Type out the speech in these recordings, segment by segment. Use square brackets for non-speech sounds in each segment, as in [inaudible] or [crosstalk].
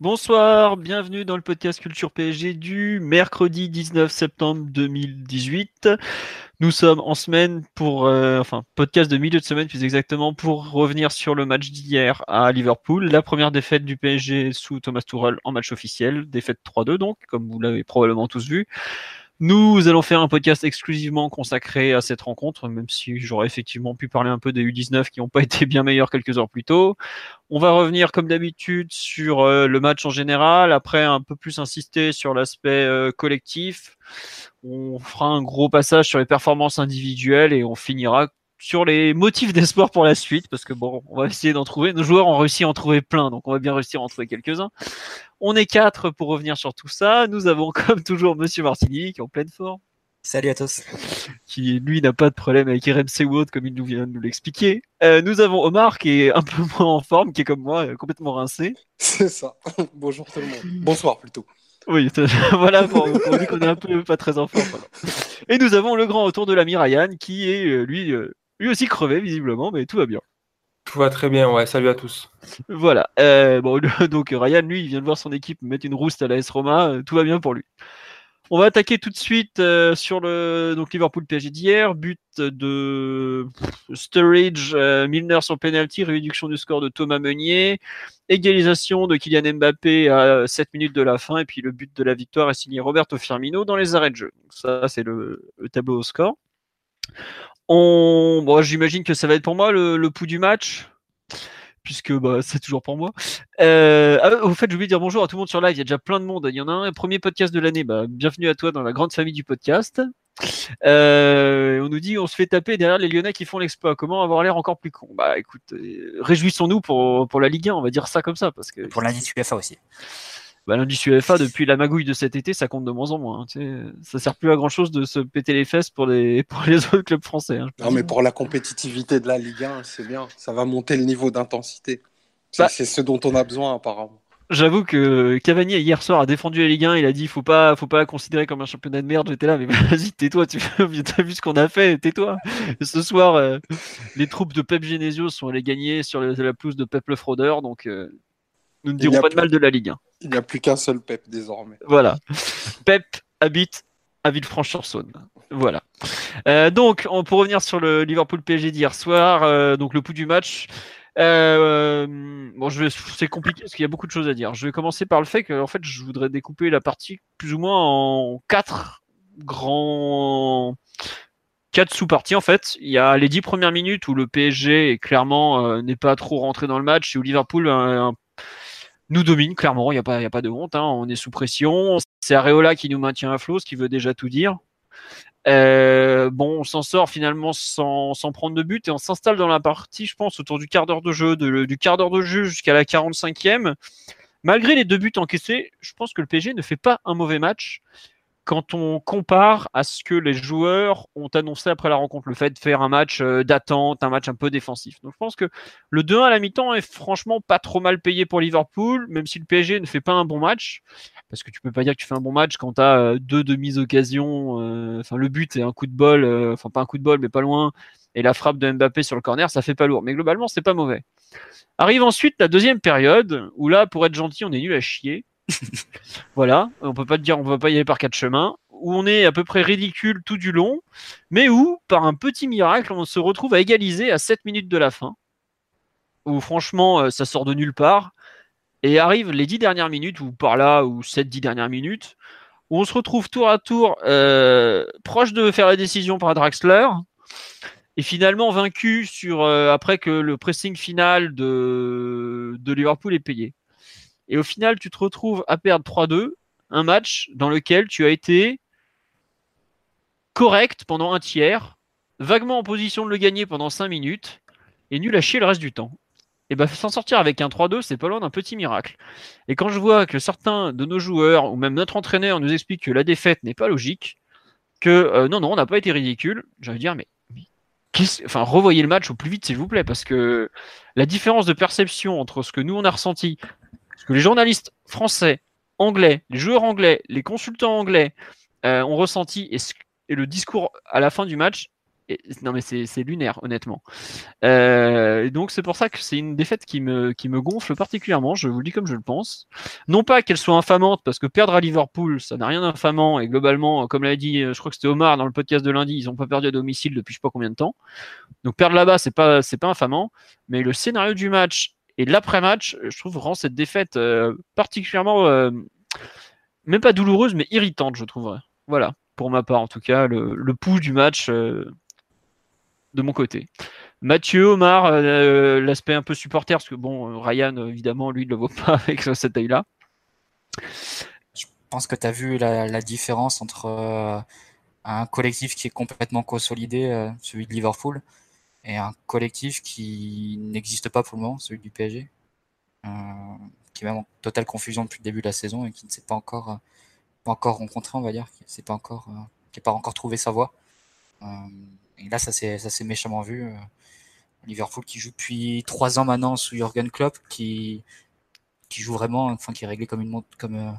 Bonsoir, bienvenue dans le podcast Culture PSG du mercredi 19 septembre 2018. Nous sommes en semaine pour, euh, enfin, podcast de milieu de semaine plus exactement, pour revenir sur le match d'hier à Liverpool, la première défaite du PSG sous Thomas Tuchel en match officiel, défaite 3-2 donc, comme vous l'avez probablement tous vu. Nous allons faire un podcast exclusivement consacré à cette rencontre, même si j'aurais effectivement pu parler un peu des U19 qui n'ont pas [laughs] été bien meilleurs quelques heures plus tôt. On va revenir comme d'habitude sur euh, le match en général, après un peu plus insister sur l'aspect euh, collectif. On fera un gros passage sur les performances individuelles et on finira sur les motifs d'espoir pour la suite, parce que bon, on va essayer d'en trouver. Nos joueurs ont réussi à en trouver plein, donc on va bien réussir à en trouver quelques-uns. On est quatre pour revenir sur tout ça. Nous avons [laughs] comme toujours Monsieur Martini qui est en pleine forme. Salut à tous. Qui lui n'a pas de problème avec RMC ou autre, comme il nous vient de nous l'expliquer. Euh, nous avons Omar qui est un peu [laughs] moins en forme, qui est comme moi, euh, complètement rincé. C'est ça. [laughs] Bonjour tout le monde. Bonsoir plutôt. Oui, voilà, on dit qu'on est un peu pas très en forme. Et nous avons le grand retour de l'ami Ryan qui est euh, lui aussi crevé, visiblement, mais tout va bien. Tout va très bien, ouais. Salut à tous. Voilà. Euh, bon, [laughs] donc Ryan, lui, il vient de voir son équipe mettre une rouste à la S Roma. Euh, tout va bien pour lui. On va attaquer tout de suite euh, sur le donc Liverpool PSG d'hier. But de Sturridge, Milner sur penalty, réduction du score de Thomas Meunier, égalisation de Kylian Mbappé à 7 minutes de la fin, et puis le but de la victoire est signé Roberto Firmino dans les arrêts de jeu. Donc ça, c'est le, le tableau au score. On... Bon, j'imagine que ça va être pour moi le, le pouls du match, puisque bah, [laughs] c'est toujours pour moi. Euh... Ah, au fait, j'ai oublié de dire bonjour à tout le monde sur live. Il y a déjà plein de monde. Il y en a un, premier podcast de l'année. Bah, bienvenue à toi dans la grande famille du podcast. Euh, on nous dit on se fait taper derrière les Lyonnais qui font l'exploit. Comment avoir l'air encore plus con? Bah écoute, euh, réjouissons-nous pour, pour la Ligue 1, on va dire ça comme ça. Parce que... Pour l'indice UEFA aussi bah, l'indice UEFA depuis la magouille de cet été, ça compte de moins en moins. Hein, tu sais. Ça sert plus à grand chose de se péter les fesses pour les, [laughs] pour les autres clubs français. Hein, non, mais pour la compétitivité de la Ligue 1, c'est bien. Ça va monter le niveau d'intensité. C'est bah, ce dont on a besoin apparemment. J'avoue que Cavani hier soir a défendu la Ligue 1, il a dit faut pas faut pas la considérer comme un championnat de merde. J'étais là mais [laughs] vas-y tais-toi, tu [laughs] as vu ce qu'on a fait, tais-toi. Ce soir euh, les troupes de Pep Genesio sont allées gagner sur la pelouse de Pep le fraudeur donc euh, nous ne dirons pas de mal de la Ligue 1. Il n'y a plus qu'un seul Pep désormais. Voilà. [laughs] Pep habite à Villefranche-sur-Saône. Voilà. Euh, donc, on, pour revenir sur le Liverpool PSG d'hier soir, euh, donc le pouls du match. Euh, bon, c'est compliqué parce qu'il y a beaucoup de choses à dire. Je vais commencer par le fait que, en fait, je voudrais découper la partie plus ou moins en quatre grands quatre sous-parties en fait. Il y a les dix premières minutes où le PSG clairement n'est pas trop rentré dans le match et où Liverpool a un, nous domine, clairement, il n'y a, pas, de honte, hein, on est sous pression. C'est Areola qui nous maintient à flot, ce qui veut déjà tout dire. Euh, bon, on s'en sort finalement sans, prendre de but et on s'installe dans la partie, je pense, autour du quart d'heure de jeu, du quart d'heure de jeu jusqu'à la 45e. Malgré les deux buts encaissés, je pense que le PSG ne fait pas un mauvais match quand on compare à ce que les joueurs ont annoncé après la rencontre, le fait de faire un match euh, d'attente, un match un peu défensif. Donc je pense que le 2-1 à la mi-temps est franchement pas trop mal payé pour Liverpool, même si le PSG ne fait pas un bon match, parce que tu peux pas dire que tu fais un bon match quand tu as euh, deux demi-occasions, euh, enfin le but est un coup de bol, enfin pas un coup de bol mais pas loin, et la frappe de Mbappé sur le corner, ça fait pas lourd. Mais globalement, c'est pas mauvais. Arrive ensuite la deuxième période, où là, pour être gentil, on est nul à chier. [laughs] voilà, on peut pas te dire on va pas y aller par quatre chemins, où on est à peu près ridicule tout du long, mais où, par un petit miracle, on se retrouve à égaliser à 7 minutes de la fin, où franchement euh, ça sort de nulle part, et arrivent les 10 dernières minutes, ou par là, ou 7-10 dernières minutes, où on se retrouve tour à tour euh, proche de faire la décision par Draxler, et finalement vaincu sur, euh, après que le pressing final de, de Liverpool est payé. Et au final, tu te retrouves à perdre 3-2, un match dans lequel tu as été correct pendant un tiers, vaguement en position de le gagner pendant 5 minutes, et nul à chier le reste du temps. et ben s'en sortir avec un 3-2, c'est pas loin d'un petit miracle. Et quand je vois que certains de nos joueurs, ou même notre entraîneur, nous explique que la défaite n'est pas logique, que euh, non, non, on n'a pas été ridicule, de dire, mais, enfin, revoyez le match au plus vite, s'il vous plaît, parce que la différence de perception entre ce que nous on a ressenti, ce que les journalistes français, anglais, les joueurs anglais, les consultants anglais euh, ont ressenti et, le discours à la fin du match non, mais c'est lunaire, honnêtement. Euh, donc, c'est pour ça que c'est une défaite qui me, gonfle particulièrement. Je vous le dis comme je le pense. Non pas qu'elle soit infamante, parce que perdre à Liverpool, ça n'a rien d'infamant. Et globalement, comme l'a dit, je crois que c'était Omar dans le podcast de lundi, ils n'ont pas perdu à domicile depuis je sais pas combien de temps. Donc, perdre là-bas, c'est pas, pas infamant. Mais le scénario du match et l'après-match, je trouve, rend cette défaite euh, particulièrement, euh, même pas douloureuse, mais irritante, je trouverais. Voilà pour ma part en tout cas, le, le pouls du match, de mon côté. Mathieu, Omar, euh, l'aspect un peu supporter, parce que bon, euh, Ryan, évidemment, lui, ne le voit pas [laughs] avec cette taille-là. Je pense que tu as vu la, différence entre euh, un collectif qui est complètement consolidé, celui de Liverpool, et un collectif qui n'existe pas pour le moment, celui du PSG, qui est même en totale confusion depuis le début de la saison et qui ne s'est pas encore, pas encore rencontré, on va dire, qui n'a pas, encore, pas encore trouvé sa voie. Et là, ça s'est méchamment vu. Euh, Liverpool qui joue depuis trois ans maintenant sous Jurgen Klopp, qui, qui joue vraiment, enfin qui est réglé comme une comme euh,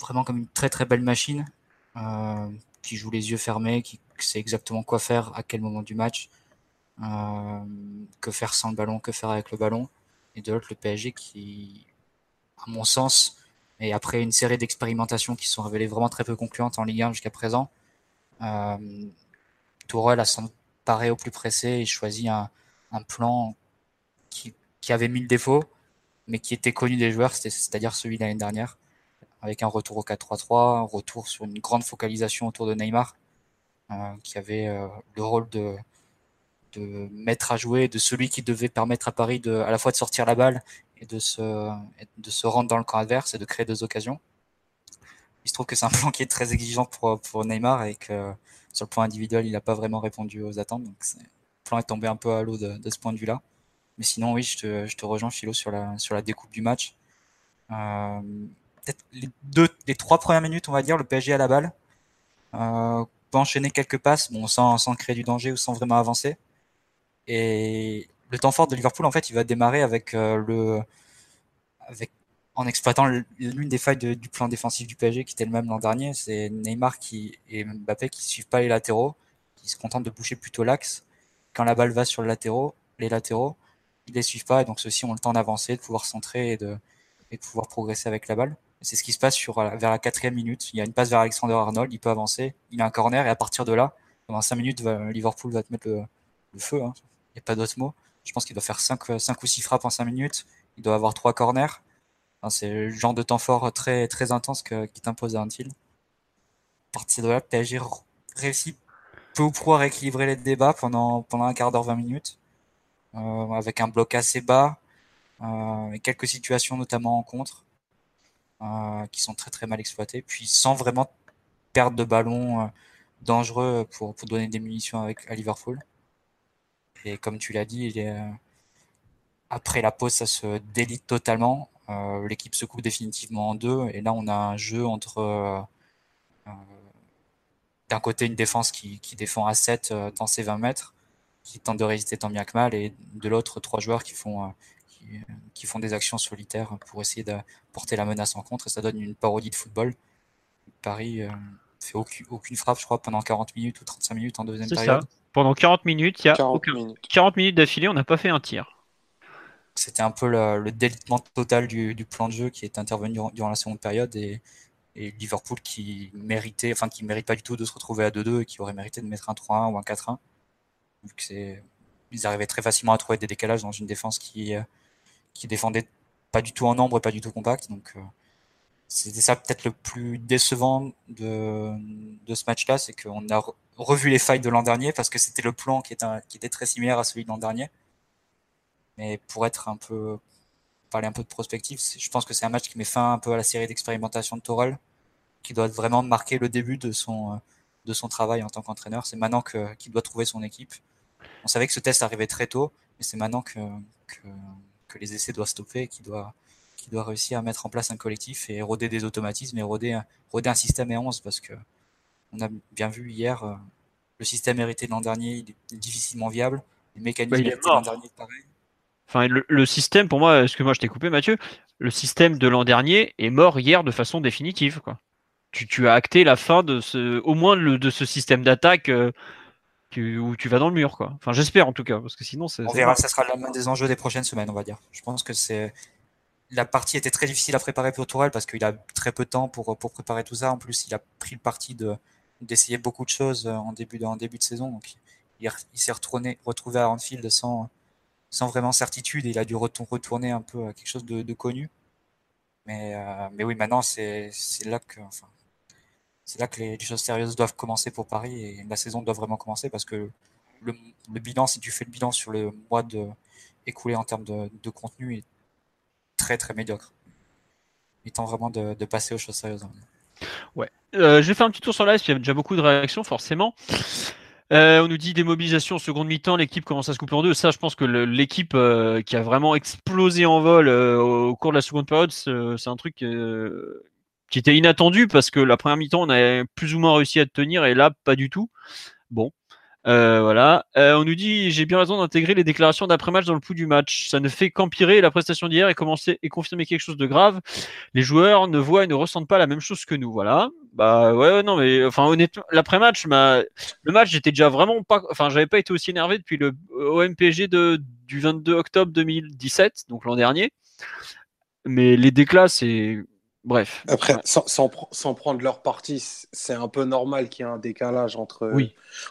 vraiment comme une très très belle machine, euh, qui joue les yeux fermés, qui sait exactement quoi faire à quel moment du match, que faire sans le ballon, que faire avec le ballon, et de l'autre le PSG qui, à mon sens, et après une série d'expérimentations qui sont révélées vraiment très peu concluantes en Ligue 1 jusqu'à présent, Tourelle a sans paré au plus pressé et choisi un, plan qui, avait mille défauts, mais qui était connu des joueurs, c'est-à-dire celui de l'année dernière, avec un retour au 4-3-3, un retour sur une grande focalisation autour de Neymar, euh, qui avait euh, le rôle de, de mettre à jouer, de celui qui devait permettre à Paris de, à la fois de sortir la balle et de se, de se rendre dans le camp adverse et de créer deux occasions. Il se trouve que c'est un [laughs] plan qui est très exigeant pour, pour Neymar et que sur le point individuel, il n'a pas vraiment répondu aux attentes. Donc le plan est tombé un peu à l'eau de, ce point de vue-là. Mais sinon, oui, je te, je te, rejoins, Philo, sur la, sur la découpe du match. Euh, peut-être les, les trois premières minutes, on va dire, le PSG à la balle. Euh, peut enchaîner quelques passes, bon, sans, sans créer du danger ou sans vraiment avancer. Et le temps fort de Liverpool, en fait, il va démarrer avec euh, le, en exploitant l'une des failles du plan défensif du PSG qui était le même l'an dernier. C'est Neymar qui, et Mbappé qui ne suivent pas les latéraux, qui se contentent de boucher plutôt l'axe. Quand la balle va sur le latéraux, les latéraux, ils les suivent pas et donc ceux-ci ont le temps d'avancer, de pouvoir centrer et de, et de pouvoir progresser avec la balle. C'est ce qui se passe sur, vers la quatrième minute. Il y a une passe vers Alexander Arnold, il peut avancer, il a un corner et à partir de là, pendant cinq minutes, Liverpool va te mettre le, feu. Hein. Pas d'autre mot. Je pense qu'il doit faire cinq, cinq ou six frappes en cinq minutes. Il doit avoir trois corners c'est le genre de temps fort très, très intense qui t'impose à un. À partir de là, PSG réussit peu ou prou à rééquilibrer les débats pendant, un quart d'heure, 20 minutes, euh, avec un bloc assez bas, euh, et quelques situations notamment en contre, euh, qui sont très très mal exploitées, puis sans vraiment perdre de ballon dangereux pour, pour donner des munitions avec, à Liverpool. Et comme tu l'as dit, il est, après la pause, ça se délite totalement. Euh, l'équipe se coupe définitivement en deux. Et là, on a un jeu entre euh, euh, d'un côté une défense qui, qui, défend à 7 dans ses 20 mètres, qui tente de résister tant bien que mal, et de l'autre, trois joueurs qui font, qui, font des actions solitaires pour essayer de porter la menace en contre, et ça donne une parodie de football. Paris fait aucune, aucune, frappe, je crois, pendant 40 minutes ou 35 minutes en deuxième période. Ça. Pendant 40 minutes, il y a 40 minutes, 40 minutes d'affilée, on n'a pas fait un tir c'était un peu le, délitement total du, plan de jeu qui est intervenu durant, la seconde période et, Liverpool qui méritait, enfin qui mérite pas du tout de se retrouver à 2-2 et qui aurait mérité de mettre un 3-1 ou un 4-1. ils arrivaient très facilement à trouver des décalages dans une défense qui, euh, qui défendait pas du tout en nombre et pas du tout compact. Donc euh, c'était ça peut-être le plus décevant de, de ce match-là, c'est qu'on a revu les failles de l'an dernier parce que c'était le plan qui était, très similaire à celui de l'an dernier. Mais pour être un peu, parler un peu de prospective, je pense que c'est un match qui met fin un peu à la série d'expérimentation de Tourelle, qui doit vraiment marquer le début de son, de son travail en tant qu'entraîneur. C'est maintenant qu'il doit trouver son équipe. On savait que ce test arrivait très tôt, Mais c'est maintenant que, que, les essais doivent stopper et qu'il doit, doit réussir à mettre en place un collectif et roder des automatismes et roder, roder un système et 11 parce que on a bien vu hier, euh, le système hérité de l'an dernier, il est difficilement viable. Les mécanismes bah, de l'an dernier, pareil. Enfin, le, système, pour moi, excuse-moi, je t'ai coupé, Mathieu. Le système de l'an dernier est mort hier de façon définitive. Quoi. Tu, tu, as acté la fin de ce, au moins le, de ce système d'attaque euh, où tu vas dans le mur. Quoi. Enfin, j'espère en tout cas, parce que sinon, on verra. Ça sera l'un des enjeux des prochaines semaines, on va dire. Je pense que c'est la partie était très difficile à préparer pour Tourelle parce qu'il a très peu de temps pour, pour préparer tout ça. En plus, il a pris le parti de, d'essayer beaucoup de choses euh, en début de, en début de saison. Donc, il, s'est retourné, retrouvé à Anfield sans, sans vraiment certitude et il a dû retourner un peu à quelque chose de, connu. Mais, euh, mais oui, maintenant, c'est, là que, enfin, c'est là que les, choses sérieuses doivent commencer pour Paris et la saison doit vraiment commencer parce que le, le bilan, si tu fais le bilan sur le mois de, écoulé en termes de, de contenu, est très très médiocre. Il tend vraiment de, passer aux choses sérieuses. Ouais. Euh, je vais faire un petit tour sur live, il y a déjà beaucoup de réactions, forcément. Euh, on nous dit démobilisation seconde mi-temps, l'équipe commence à se couper en deux. Ça, je pense que l'équipe euh, qui a vraiment explosé en vol au cours de la seconde période, c'est un truc qui était inattendu parce que la première mi-temps, on a plus ou moins réussi à tenir et là, pas du tout. Bon, euh, voilà. Euh, on nous dit j'ai bien raison d'intégrer les déclarations d'après-match dans le pouls du match. Ça ne fait qu'empirer la prestation d'hier et commencer et confirmer quelque chose de grave. Les joueurs ne voient et ne ressentent pas la même chose que nous. Voilà. Bah ouais, non mais enfin honnêtement, l'après-match, le match j'étais déjà vraiment pas, enfin j'avais pas été aussi énervé depuis le OMPG de du 22 octobre 2017, donc l'an dernier. Mais les déclats, c'est Bref. Après, sans, prendre leur parti, c'est un peu normal qu'il y ait un décalage entre,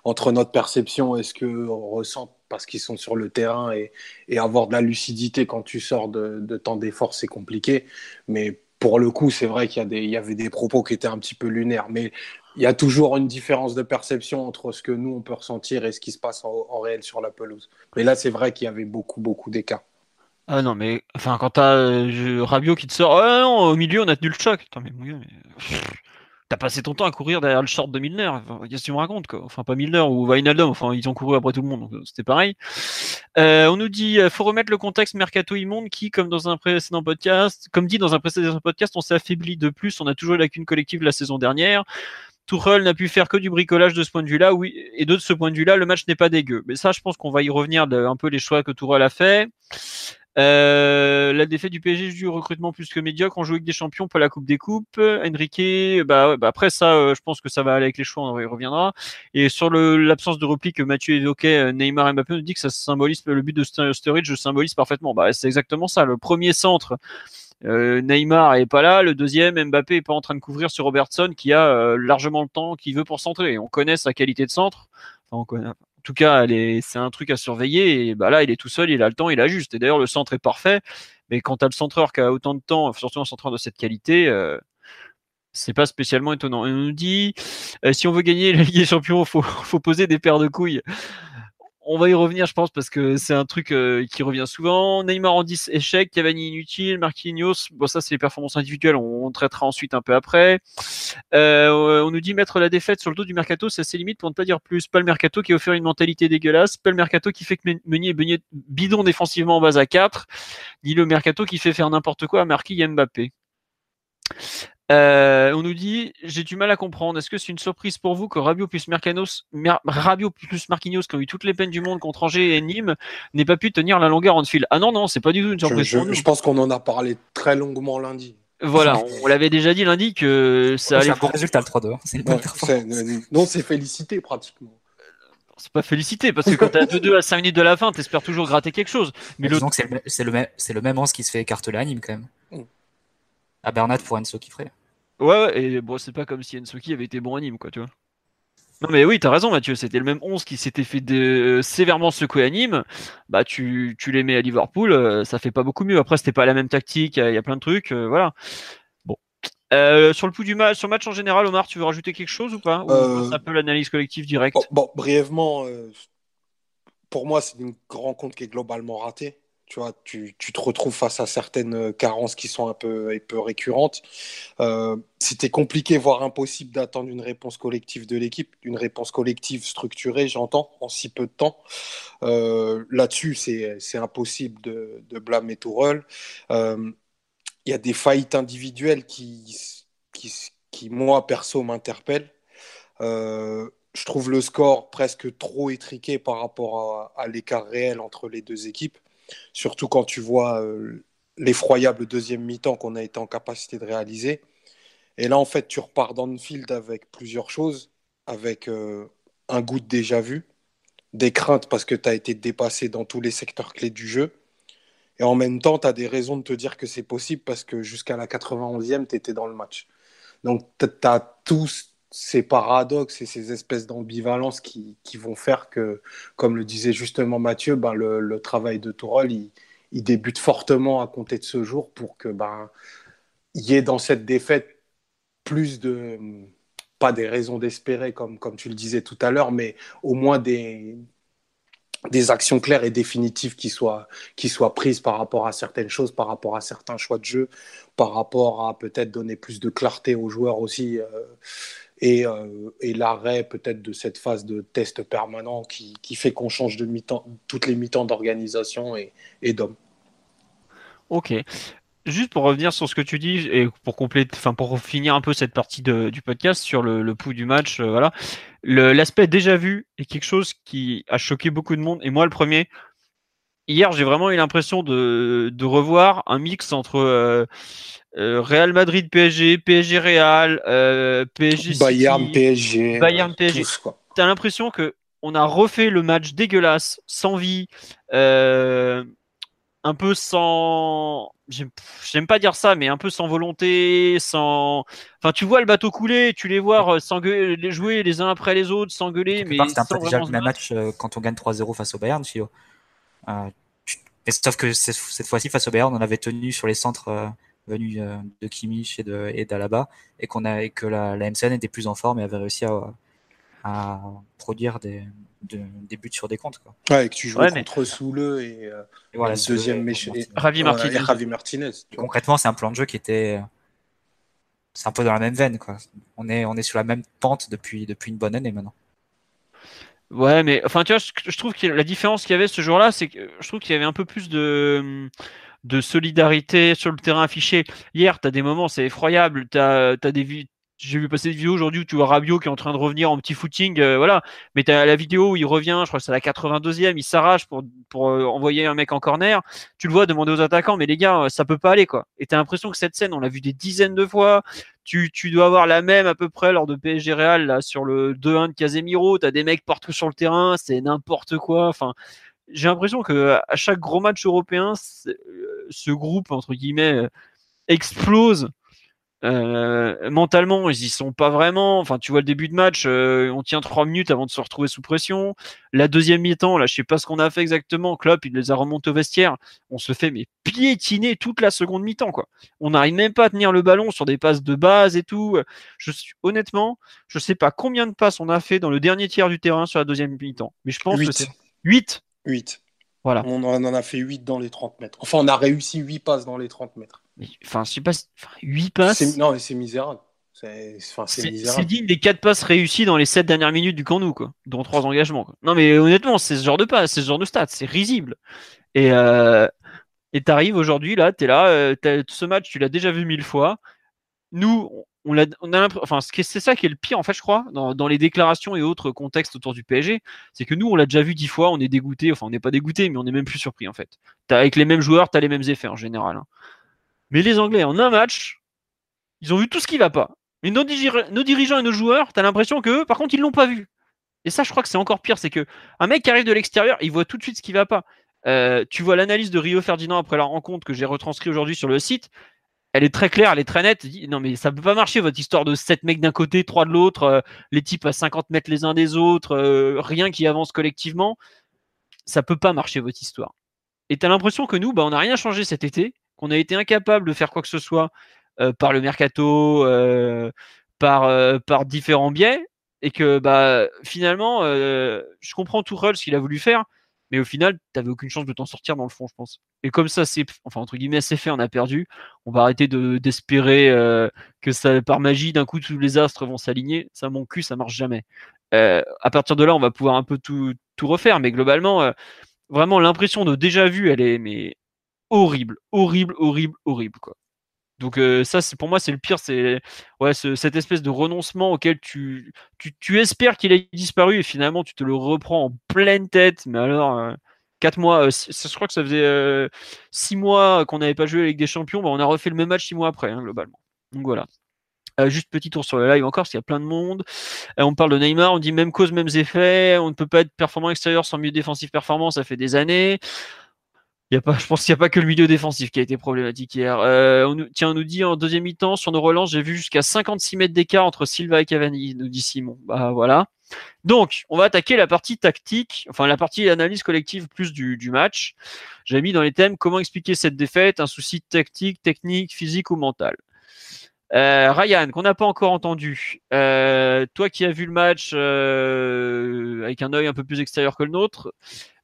entre notre perception et ce qu'on ressent parce qu'ils sont sur le terrain et, et, avoir de la lucidité quand tu sors de, de temps d'effort, c'est compliqué. Mais pour le coup, c'est vrai qu'il y, y, avait des propos qui étaient un petit peu lunaires. Mais il y a toujours une différence de perception entre ce que nous, on peut ressentir et ce qui se passe en, en réel sur la pelouse. Mais là, c'est vrai qu'il y avait beaucoup, beaucoup d'écart. Ah non, mais enfin, quand t'as euh, Rabiot qui te sort, ah non, au milieu on a tenu le choc. Mais t'as passé ton temps à courir derrière le short de Milner. Qu'est-ce que tu me racontes quoi? Enfin, pas Milner ou Wijnaldum, enfin, ils ont couru après tout le monde, donc euh, c'était pareil. Euh, on nous dit, faut remettre le contexte mercato immonde qui, comme dans un précédent podcast, comme dit dans un précédent podcast, on s'est affaibli de plus. On a toujours eu lacune collective la saison dernière. Tourelle n'a pu faire que du bricolage de ce point de vue-là, oui, et de ce point de vue-là, le match n'est pas dégueu. Mais ça, je pense qu'on va y revenir un peu les choix que Tourelle a fait. Euh, la défaite du PSG du recrutement plus que médiocre. On joue avec des champions, pas la Coupe des Coupes. Enrique, bah, bah après ça, euh, je pense que ça va aller avec les choix, on y reviendra. Et sur l'absence de repli que Mathieu évoquait, euh, Neymar et Mbappé nous dit que ça symbolise le but de Sturridge, symbolise parfaitement. Bah, c'est exactement ça. Le premier centre. Neymar est pas là, le deuxième Mbappé est pas en train de couvrir sur Robertson qui a largement le temps qu'il veut pour centrer. On connaît sa qualité de centre, enfin, on connaît, tout cas, c'est un truc à surveiller. Et bah là, il est tout seul, il a le temps, il ajuste. Et d'ailleurs, le centre est parfait. Mais quand tu as le centreur qui a autant de temps, surtout un centreur de cette qualité, euh, c'est pas spécialement étonnant. on nous dit euh, si on veut gagner la Ligue des Champions, faut, [laughs] faut poser des paires de couilles on va y revenir, je pense, parce que c'est un truc euh, qui revient souvent. Neymar en 10 échec, Cavani inutile, Marquinhos, bon ça c'est les performances individuelles, on, traitera ensuite un peu après. Euh, on nous dit mettre la défaite sur le dos du mercato, c'est assez limite pour ne pas dire plus. Pas le mercato qui a offert une mentalité dégueulasse, pas le mercato qui fait que Meunier est bidon défensivement en base à 4, ni le mercato qui fait faire n'importe quoi à Marquis et Mbappé. Euh, on nous dit, j'ai du mal à comprendre. Est-ce que c'est une surprise pour vous que Rabiot plus Marquinhos, Rabiot plus Marquinhos, qui ont eu toutes les peines du monde contre Angers et Nîmes, n'ait pas pu tenir la longueur en fil Ah non, non, c'est pas du tout une surprise. Je, pour nous. je pense qu'on en a parlé très longuement lundi. Voilà, on, l'avait déjà dit lundi que ça allait. C'est un bon résultat le 3-2. Hein. non, c'est félicité pratiquement. C'est pas félicité parce que quand t'es à 2-2 à 5 minutes de la fin, t'espères toujours gratter quelque chose. Mais le... c'est le, même, c'est le même qui se fait écarteler à Nîmes quand même. À Bernat pour Enzo qui ferait. Ouais, ouais, et bon, c'est pas comme si Ensoki avait été bon à Nîmes, quoi, tu vois. Non, mais oui, t'as raison, Mathieu. C'était le même 11 qui s'était fait de... sévèrement secouer à Nîmes. Bah, tu, tu les mets à Liverpool, euh, ça fait pas beaucoup mieux. Après, c'était pas la même tactique, il y, a plein de trucs, euh, voilà. Bon. Euh, sur le coup du match, sur le match en général, Omar, tu veux rajouter quelque chose ou pas? Ou un peu l'analyse collective directe? bon, brièvement, pour moi, c'est une rencontre qui est globalement ratée. Tu vois, tu, tu, te retrouves face à certaines carences qui sont un peu, un peu récurrentes. Euh, C'était compliqué, voire impossible d'attendre une réponse collective de l'équipe, une réponse collective structurée, j'entends, en si peu de temps. Euh, Là-dessus, c'est impossible de, de blâmer Tourelle. Euh, il y a des faillites individuelles qui, qui, qui moi, perso, m'interpellent. Euh, je trouve le score presque trop étriqué par rapport à l'écart réel entre les deux équipes. Surtout quand tu vois euh, l'effroyable deuxième mi-temps qu'on a été en capacité de réaliser. Et là, en fait, tu repars dans le field avec plusieurs choses, avec euh, un goût de déjà vu, des craintes parce que tu as été dépassé dans tous les secteurs clés du jeu. Et en même temps, tu as des raisons de te dire que c'est possible parce que jusqu'à la 91e, tu étais dans le match. Donc, tu as tous ces paradoxes et ces espèces d'ambivalence qui, qui, vont faire que, comme le disait justement Mathieu, ben le, travail de Tourelle, il, il, débute fortement à compter de ce jour pour que ben, y ait dans cette défaite plus de, pas des raisons d'espérer comme, comme tu le disais tout à l'heure, mais au moins des, des actions claires et définitives qui soient, qui soient prises par rapport à certaines choses, par rapport à certains choix de jeu, par rapport à peut-être donner plus de clarté aux joueurs aussi. Euh, et, euh, et l'arrêt peut-être de cette phase de test permanent qui, fait qu'on change de mi-temps, toutes les mi-temps d'organisation et, d'hommes. Ok. Juste pour revenir sur ce que tu dis et pour compléter, enfin pour finir un peu cette partie du podcast sur le, le pouls du match, euh, voilà, l'aspect déjà vu est quelque chose qui a choqué beaucoup de monde et moi le premier. Hier, j'ai vraiment eu l'impression de, de revoir un mix entre euh, euh, Real Madrid PSG, PSG Real, euh, PSG City, Bayern PSG, Bayern PSG. T'as l'impression que on a refait le match dégueulasse, sans vie, euh, un peu sans, j'aime pas dire ça, mais un peu sans volonté, sans. Enfin, tu vois le bateau couler, tu les vois s'engueuler, jouer les uns après les autres, s'engueuler, mais c'est un peu déjà le même match euh, quand on gagne 3-0 face au Bayern, Chio. Euh, tu... Sauf que cette, cette fois-ci face au Bayern, on avait tenu sur les centres euh, venu euh, de Kimmich et de et d'Alaba et qu'on a et que la, la, MCN était plus en forme et avait réussi à, à produire des, de, des buts sur des comptes quoi. Ouais, et que tu joues ouais, contre mais... Soule et, euh, et voilà, le deuxième méchant Ravi Martinez. Et Ravi Martinez concrètement, c'est un plan de jeu qui était c'est un peu dans la même veine quoi. On est on est sur la même pente depuis depuis une bonne année maintenant. Ouais, mais enfin, tu vois, je, je trouve que la différence qu'il y avait ce jour-là, c'est que je trouve qu'il y avait un peu plus de de solidarité sur le terrain affiché. Hier, tu as des moments, c'est effroyable. Tu as, as, des j'ai vu passer des vidéos aujourd'hui où tu vois Rabiot qui est en train de revenir en petit footing, euh, voilà. Mais tu as la vidéo où il revient, je crois que c'est la 82e, il s'arrache pour, pour euh, envoyer un mec en corner. Tu le vois demander aux attaquants, mais les gars, ça peut pas aller, quoi. Et tu as l'impression que cette scène, on l'a vu des dizaines de fois. Tu, tu dois avoir la même à peu près lors de PSG Real, là, sur le 2-1 de Casemiro. Tu as des mecs partout sur le terrain, c'est n'importe quoi. Enfin, j'ai l'impression que à chaque gros match européen, ce groupe entre guillemets explose euh, mentalement. Ils y sont pas vraiment. Enfin, tu vois le début de match, euh, on tient trois minutes avant de se retrouver sous pression. La deuxième mi-temps, là, je sais pas ce qu'on a fait exactement. Klopp, il les a remontés au vestiaire. On se fait mais piétiner toute la seconde mi-temps, quoi. On n'arrive même pas à tenir le ballon sur des passes de base et tout. Je suis honnêtement, je sais pas combien de passes on a fait dans le dernier tiers du terrain sur la deuxième mi-temps, mais je pense 8. que c'est 8 8. Voilà. On en a fait 8 dans les 30 mètres. Enfin, on a réussi 8 passes dans les 30 mètres. Mais, enfin, je sais pas, enfin, 8 passes? Non, mais c'est misérable. C'est enfin, digne des 4 passes réussies dans les 7 dernières minutes du camp nous, quoi, dont 3 engagements. Quoi. Non, mais honnêtement, c'est ce genre de passe, c'est ce genre de stats, c'est risible. Et euh, et t'arrives aujourd'hui, là, t'es là, euh, ce match, tu l'as déjà vu mille fois. Nous, c'est ça qui est le pire, en fait, je crois, dans, les déclarations et autres contextes autour du PSG, c'est que nous, on l'a déjà vu dix fois, on est dégoûté, enfin, on n'est pas dégoûté, mais on est même plus surpris, en fait. Avec les mêmes joueurs, tu as les mêmes effets, en général. Hein. Mais les Anglais, en un match, ils ont vu tout ce qui va pas. Mais nos, dirigeants et nos joueurs, tu l'impression que, par contre, ils l'ont pas vu. Et ça, je crois que c'est encore pire, c'est que un mec qui arrive de l'extérieur, il voit tout de suite ce qui va pas. Euh, tu vois l'analyse de Rio Ferdinand après la rencontre que j'ai retranscrit aujourd'hui sur le site elle est très claire, elle est très nette. Non, mais ça peut pas marcher, votre histoire de 7 mecs d'un côté, 3 de l'autre, euh, les types à 50 mètres les uns des autres, euh, rien qui avance collectivement. Ça peut pas marcher, votre histoire. Et t'as l'impression que nous, bah, on n'a rien changé cet été, qu'on a été incapable de faire quoi que ce soit euh, par le mercato, par, par différents biais, et que bah, finalement, je comprends tout ce qu'il a voulu faire, Mais au final, tu n'avais aucune chance de t'en sortir dans le fond, je pense. Et comme ça, c'est, enfin, entre guillemets, c'est fait, on a perdu. On va arrêter de, d'espérer euh, que ça, par magie, d'un coup, tous les astres vont s'aligner. Ça, mon cul, ça marche jamais. Euh, à partir de là, on va pouvoir un peu tout, refaire. Mais globalement, euh, vraiment, l'impression de déjà vu, elle est horrible, horrible, horrible, horrible, quoi. Donc ça, pour moi, c'est le pire, c'est ouais, cette espèce de renoncement auquel tu, tu, espères qu'il ait disparu et finalement tu te le reprends en pleine tête. Mais alors, euh, quatre mois, je crois que ça faisait six mois qu'on n'avait pas joué avec des champions, bah, on a refait le même match six mois après, hein, globalement. Donc voilà. juste petit tour sur le live encore, parce qu'il y a plein de monde. on parle de Neymar, on dit même cause, mêmes effets. On ne peut pas être performant extérieur sans mieux défensif performant, ça fait des années. Y a pas, je pense qu'il n'y a pas que le milieu défensif qui a été problématique hier. Euh, on nous, tiens, on nous dit en deuxième mi-temps, sur nos relances, j'ai vu jusqu'à 56 mètres d'écart entre Silva et Cavani, nous dit Simon. Bah voilà. Donc, on va attaquer la partie tactique, enfin la partie analyse collective plus du, du match. J'ai mis dans les thèmes comment expliquer cette défaite, un souci tactique, technique, physique ou mental. Euh, Ryan, qu'on n'a pas encore entendu, euh, toi qui as vu le match euh, avec un œil un peu plus extérieur que le nôtre,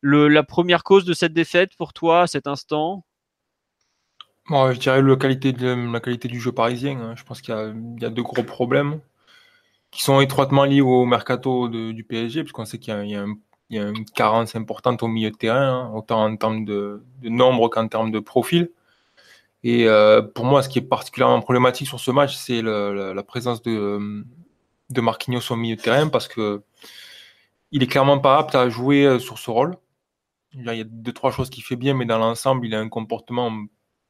la première cause de cette défaite pour toi à cet instant? Je dirais la qualité, du jeu parisien. Hein. Je pense qu'il y, a de gros problèmes qui sont étroitement liés au mercato du PSG, puisqu'on sait qu'il y, a une carence importante au milieu de terrain, hein, autant en termes de, nombre qu'en termes de profil. Et euh, pour moi, ce qui est particulièrement problématique sur ce match, c'est la présence de, Marquinhos au milieu de terrain, parce que il est clairement pas apte à jouer euh, sur ce rôle. Il y a deux, trois choses qu'il fait bien, mais dans l'ensemble, il a un comportement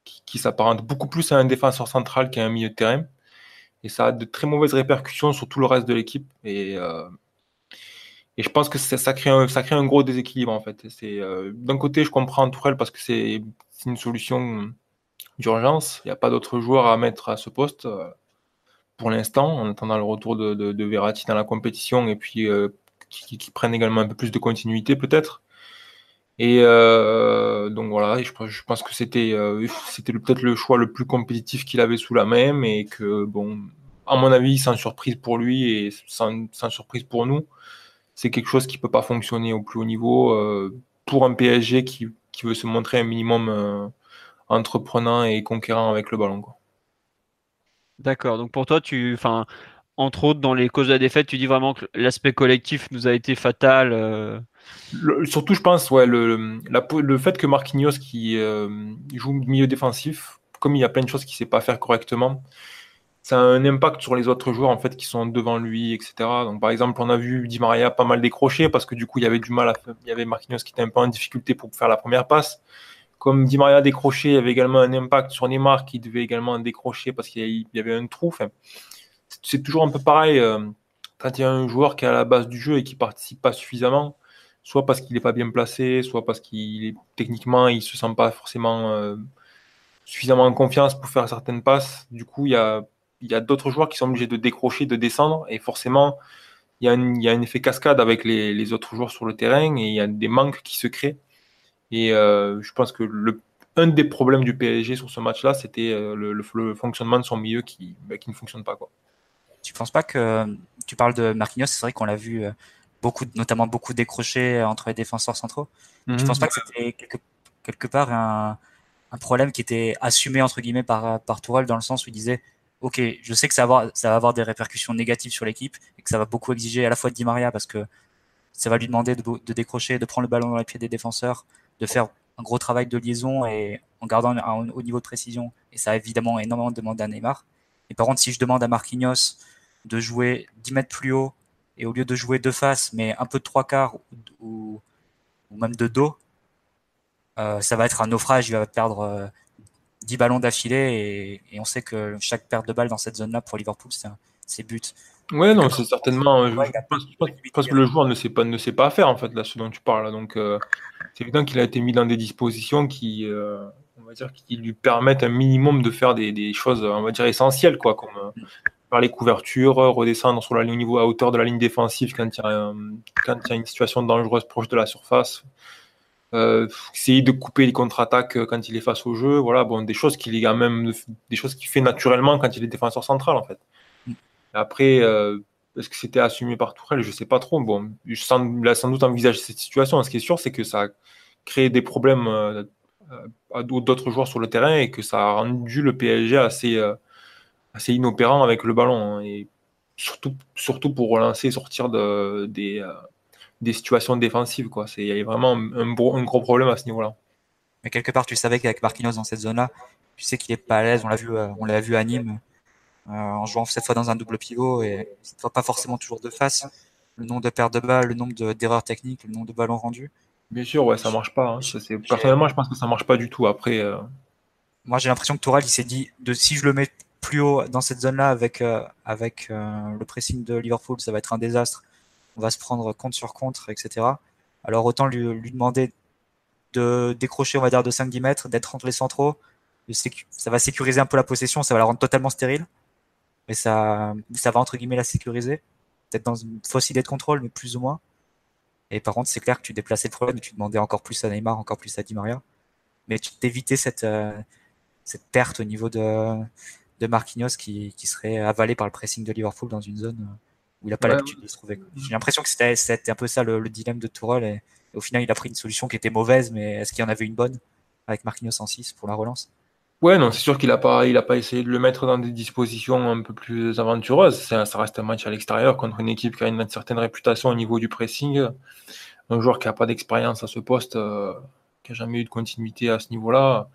qui, s'apparente beaucoup plus à un défenseur central qu'à un milieu de terrain. Et ça a de très mauvaises répercussions sur tout le reste de l'équipe. Et, euh, je pense que ça crée, un, gros déséquilibre, en fait. D'un côté, je comprends Tourelle parce que c'est une solution d'urgence. Il n'y a pas d'autres joueurs à mettre à ce poste euh, pour l'instant, en attendant le retour de, de, Verratti dans la compétition et puis qui, qui, prennent également un peu plus de continuité, peut-être. Et euh, donc voilà, je, pense que c'était euh, peut-être le choix le plus compétitif qu'il avait sous la main, mais que bon, à mon avis, sans surprise pour lui et sans, surprise pour nous, c'est quelque chose qui peut pas fonctionner au plus haut niveau euh, pour un PSG qui, veut se montrer un minimum euh, entreprenant et conquérant avec le ballon. D'accord. Donc pour toi, tu, enfin, entre autres, dans les causes de la défaite, tu dis vraiment que l'aspect collectif nous a été fatal. Euh. surtout, je pense, ouais, le, le fait que Marquinhos qui euh, joue milieu défensif, comme il y a plein de choses qu'il ne sait pas faire correctement, ça a un impact sur les autres joueurs en fait qui sont devant lui, etc. Donc, par exemple, on a vu Di Maria pas mal décrocher parce que du coup, il y avait du mal. À, il y avait Marquinhos qui était un peu en difficulté pour faire la première passe. Comme Di Maria décroché, il y avait également un impact sur Neymar qui devait également décrocher parce qu'il y avait un trou. C'est toujours un peu pareil euh, quand il y a un joueur qui est à la base du jeu et qui participe pas suffisamment, soit parce qu'il n'est pas bien placé, soit parce qu'il est techniquement il se sent pas forcément euh, suffisamment en confiance pour faire certaines passes. Du coup, il y a, d'autres joueurs qui sont obligés de décrocher, de descendre, et forcément, il y a un, effet cascade avec les, autres joueurs sur le terrain, et il y a des manques qui se créent. Et euh, je pense que le, un des problèmes du PSG sur ce match-là, c'était le, le, fonctionnement de son milieu qui, bah, qui ne fonctionne pas. Quoi. Tu penses pas que tu parles de Marquinhos, c'est vrai qu'on l'a vu euh, beaucoup, notamment beaucoup décrocher entre les défenseurs centraux. Tu Tu penses pas que c'était quelque, part un, problème qui était assumé entre guillemets par par Tourelle dans le sens où il disait ok, je sais que ça va, avoir, ça va avoir des répercussions négatives sur l'équipe et que ça va beaucoup exiger à la fois de Di Maria parce que ça va lui demander de, décrocher, de prendre le ballon dans les pieds des défenseurs, de faire un gros travail de liaison et en gardant un haut niveau de précision. Et ça a évidemment énormément demandé à Neymar. Et par contre, si je demande à Marquinhos de jouer 10 mètres plus haut et au lieu de jouer de face, mais un peu de trois quarts ou, ou, même de dos, euh, ça va être un naufrage. Il va perdre euh, 10 ballons d'affilée et, et, on sait que chaque perte de balle dans cette zone-là pour Liverpool, c'est but. Ouais, non, c'est certainement. je, pense, que le joueur ne sait pas, ne sait pas faire en fait là, ce dont tu parles. Donc, euh, c'est évident qu'il a été mis dans des dispositions qui, euh, on va dire, qui lui permettent un minimum de faire des, des, choses, on va dire essentielles, quoi, comme mm les couvertures, redescendre sur la ligne niveau à hauteur de la ligne défensive quand il y a, quand il y a une situation dangereuse proche de la surface. Euh, essayer de couper les contre-attaques quand il est face au jeu. Voilà, bon, des choses qu'il a même des choses qu'il fait naturellement quand il est défenseur central en fait. Après, euh, est-ce que c'était assumé par Tourelle Je sais pas trop. Bon, a sans doute envisagé cette situation. Ce qui est sûr, c'est que ça a créé des problèmes euh, à d'autres joueurs sur le terrain et que ça a rendu le PSG assez, euh, assez inopérant avec le ballon. Hein. et surtout, surtout pour relancer et sortir euh, des situations défensives. Il y a vraiment un, gros problème à ce niveau-là. Mais quelque part, tu savais qu'avec Marquinhos dans cette zone-là, tu sais qu'il est pas à l'aise. On l'a vu, on l'a vu à Nîmes en jouant cette fois dans un double pivot et cette fois pas forcément toujours de face. Le nombre de pertes de balles, le nombre d'erreurs techniques, le nombre de ballons rendus. Bien sûr, ouais, ça marche pas. Hein. Personnellement, je pense que ça marche pas du tout. Après, euh, moi, j'ai l'impression que Toral, il s'est dit, de si je le mets plus haut dans cette zone-là avec euh, avec le pressing de Liverpool, ça va être un désastre. On va se prendre contre sur contre, etc. Alors autant lui, lui demander de décrocher, on va dire, de 5-10 mètres, d'être entre les centraux. Ça va sécuriser un peu la possession, ça va la rendre totalement stérile mais ça, ça va entre guillemets la sécuriser. Peut-être dans une fausse idée de contrôle, mais plus ou moins. Et par contre, c'est clair que tu déplaçais le problème et tu demandais encore plus à Neymar, encore plus à Di Maria. Mais tu t'évitais cette, euh, cette perte au niveau de, de Marquinhos qui, qui serait avalé par le pressing de Liverpool dans une zone euh, où il n'a pas l'habitude de se trouver. J'ai l'impression que c'était un peu ça le, dilemme de Tourelle. Et, au final, il a pris une solution qui était mauvaise, mais est-ce qu'il y en avait une bonne avec Marquinhos en 6 pour la relance? Ouais, non, c'est sûr qu'il n'a pas, pas essayé de le mettre dans des dispositions un peu plus aventureuses. Ça, reste un match à l'extérieur contre une équipe qui a une certaine réputation au niveau du pressing. Un joueur qui n'a pas d'expérience à ce poste, euh, qui n'a jamais eu de continuité à ce niveau-là.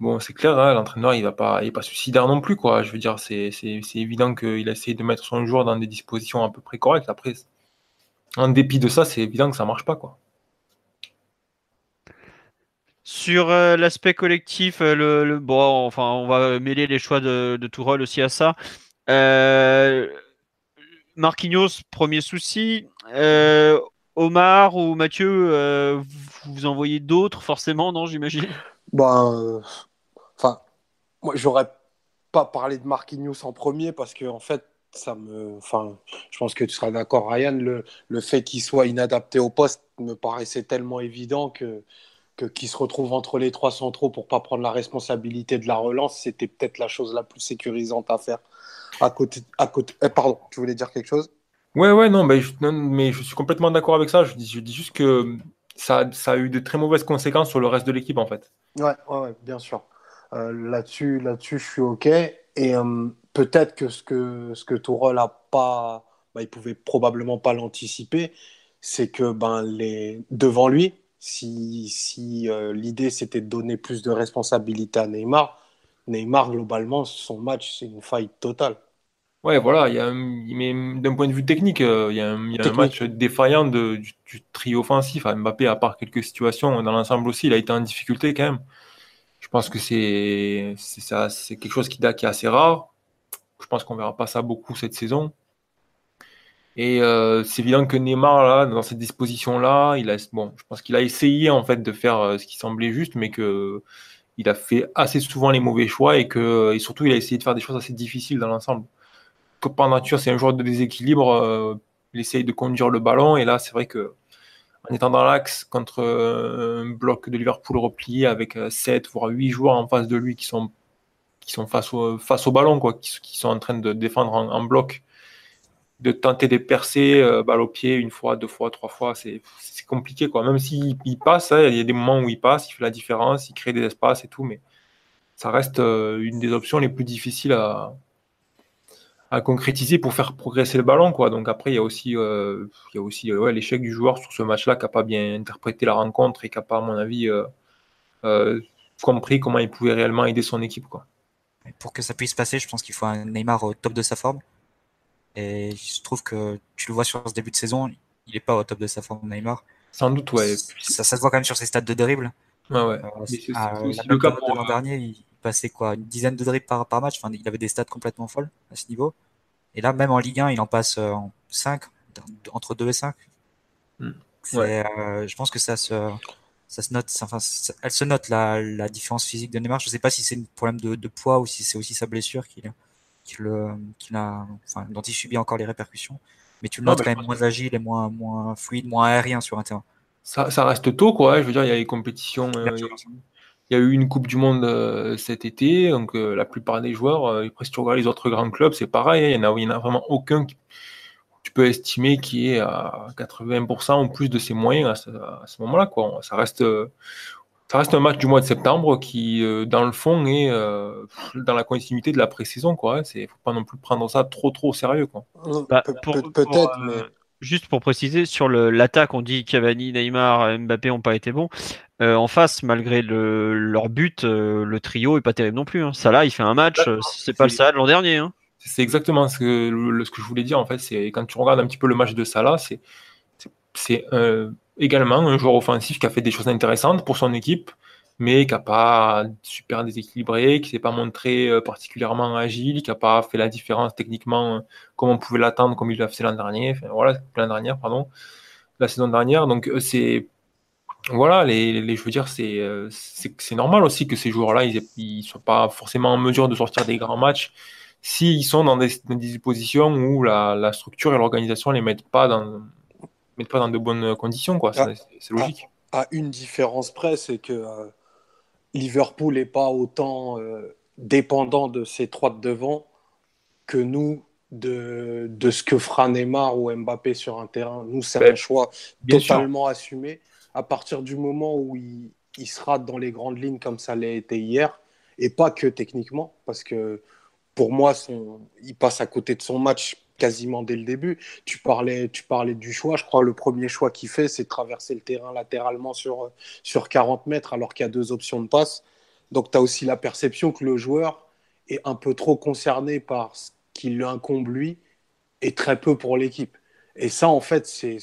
Bon, c'est clair, hein, l'entraîneur, il va pas, pas suicidaire non plus, quoi. Je veux dire, c'est, évident qu'il a essayé de mettre son joueur dans des dispositions à peu près correctes. Après, en dépit de ça, c'est évident que ça marche pas, quoi. Sur euh, l'aspect collectif, euh, le, bon, enfin, on va mêler les choix de, de Tourelle aussi à ça. Euh, Marquinhos, premier souci. Omar ou Mathieu, vous envoyez d'autres forcément, non, j'imagine? Ben, enfin, moi, j'aurais pas parlé de Marquinhos en premier parce que en fait, ça me, enfin, je pense que tu seras d'accord, Ryan, le, le fait qu'il soit inadapté au poste me paraissait tellement évident que qui se retrouve entre les trois centraux pour pas prendre la responsabilité de la relance, c'était peut-être la chose la plus sécurisante à faire. À côté, à côté. Eh, pardon, tu voulais dire quelque chose? Ouais, ouais, non, mais je, mais je suis complètement d'accord avec ça. Je dis, je dis juste que ça, ça, a eu de très mauvaises conséquences sur le reste de l'équipe, en fait. Ouais, ouais, bien sûr. Euh, là-dessus, là-dessus, je suis ok. Et euh, peut-être que ce que ce que Tourelle a pas, bah, il pouvait probablement pas l'anticiper, c'est que ben les devant lui, si, si euh, l'idée c'était de donner plus de responsabilité à Neymar, Neymar, globalement, son match, c'est une faille totale. Ouais, voilà, il y a d'un point de vue technique, euh, il y a un, il y a un match défaillant de, du, trio offensif. Mbappé, à part quelques situations, dans l'ensemble aussi, il a été en difficulté quand même. Je pense que c'est c'est quelque chose qui, qui est assez rare. Je pense qu'on verra pas ça beaucoup cette saison. Et euh, c'est évident que Neymar, là, dans cette disposition-là, il a, bon, je pense qu'il a essayé en fait de faire euh, ce qui semblait juste, mais que il a fait assez souvent les mauvais choix et que surtout il a essayé de faire des choses assez difficiles dans l'ensemble. Par nature, c'est un joueur de déséquilibre. Euh, il essaye de conduire le ballon et là, c'est vrai que en étant dans l'axe contre un bloc de Liverpool replié avec 7 voire 8 joueurs en face de lui qui sont qui sont face au, face au ballon, quoi, qui, qui sont en train de défendre en bloc de tenter de percer euh, balle au pied une fois, deux fois, trois fois, c'est compliqué. Quoi. Même s'il passe, hein, il y a des moments où il passe, il fait la différence, il crée des espaces et tout, mais ça reste euh, une des options les plus difficiles à, concrétiser pour faire progresser le ballon. Quoi. Donc après, il y a aussi, euh, y a l'échec du joueur sur ce match-là qui n'a pas bien interprété la rencontre et qui n'a pas, à mon avis, compris comment il pouvait réellement aider son équipe. Pour que ça puisse passer, je pense qu'il faut un Neymar au top de sa forme. Et se trouve que tu le vois sur ce début de saison, il n'est pas au top de sa forme Neymar. Sans doute, ouais. Ça, ça se voit quand même sur ses stats de dribble. Ouais, ouais. Euh, le cas pour l'an dernier, il passait quoi une dizaine de dribbles par, par match. Enfin, il avait des stats complètement folles à ce niveau. Et là, même en Ligue 1, il en passe euh, en 5, entre 2 et 5. Hmm. Euh, je pense que ça se, ça se note, enfin, elle se note la, la différence physique de Neymar. Je ne sais pas si c'est un problème de, de poids ou si c'est aussi sa blessure qui, qu'il a, enfin, dont il subit encore les répercussions. Mais tu le notes quand même moins agile et moins, moins fluide, moins aérien sur un terrain. Ça, ça reste tôt, quoi. Je veux dire, il y a les compétitions. Euh, il y a eu une Coupe du Monde cet été, donc la plupart des joueurs, après si tu regardes les autres grands clubs, c'est pareil, hein, il n'y en, a, en vraiment aucun qui, tu peux estimer qui est à 80% ou plus de ses moyens à ce, moment-là. Quoi. Ça, reste, ça reste un match du mois de septembre qui, dans le fond, est dans la continuité de la pré-saison. Il ne faut pas non plus prendre ça trop trop au sérieux. Quoi. Bah, Peut-être, mais juste pour préciser, sur l'attaque, on dit Cavani, Neymar, Mbappé n'ont pas été bons. Euh, en face, malgré le, leur but, euh, le trio est pas terrible non plus. Hein. Salah, il fait un match, euh, c'est pas le Salah de l'an dernier. Hein. C'est exactement ce que, ce que je voulais dire. En fait, c'est quand tu regardes un petit peu le match de Salah, c'est c'est également un joueur offensif qui a fait des choses intéressantes pour son équipe, mais qui n'a pas super déséquilibré, qui s'est pas montré particulièrement agile, qui n'a pas fait la différence techniquement comme on pouvait l'attendre, comme il l'a fait l'an dernier, enfin, voilà, l'an dernière, pardon, la saison dernière. Donc c'est voilà, les, je veux dire, c'est normal aussi que ces joueurs-là, ils ne soient pas forcément en mesure de sortir des grands matchs s'ils sont dans des, des, positions où la, la structure et l'organisation ne les mettent pas dans mettent pas dans de bonnes conditions, quoi. Ah, c'est logique. À, une différence près, c'est que Liverpool n'est pas autant dépendant de ces trois de devant que nous de, de, ce que fera Neymar ou Mbappé sur un terrain. Nous, c'est ben, un choix totalement assumé. À partir du moment où il, il, sera dans les grandes lignes comme ça l'a été hier, et pas que techniquement, parce que pour moi, son, il passe à côté de son match quasiment dès le début. Tu parlais, tu parlais du choix. Je crois le premier choix qu'il fait, c'est de traverser le terrain latéralement sur, sur 40 mètres alors qu'il y a deux options de passe. Donc, tu as aussi la perception que le joueur est un peu trop concerné par ce qui lui incombe lui et très peu pour l'équipe. Et ça, en fait, c'est.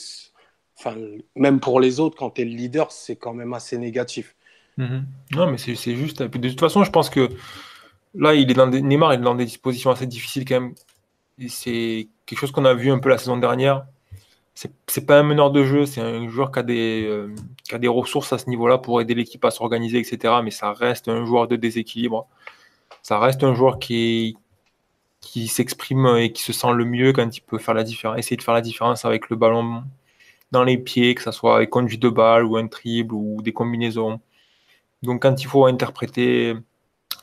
Enfin, même pour les autres, quand tu es le leader, c'est quand même assez négatif. Mhm. Non, mais c'est juste. De toute façon, je pense que là, il est dans des... Neymar est dans des dispositions assez difficiles quand même. C'est quelque chose qu'on a vu un peu la saison dernière. C'est pas un meneur de jeu, c'est un joueur qui a, des, euh, qui a des ressources à ce niveau-là pour aider l'équipe à s'organiser, etc. Mais ça reste un joueur de déséquilibre. Ça reste un joueur qui, qui s'exprime et qui se sent le mieux quand il peut faire la différence, essayer de faire la différence avec le ballon dans les pieds, que ce soit avec conduite de balle ou un triple ou des combinaisons. Donc quand il faut interpréter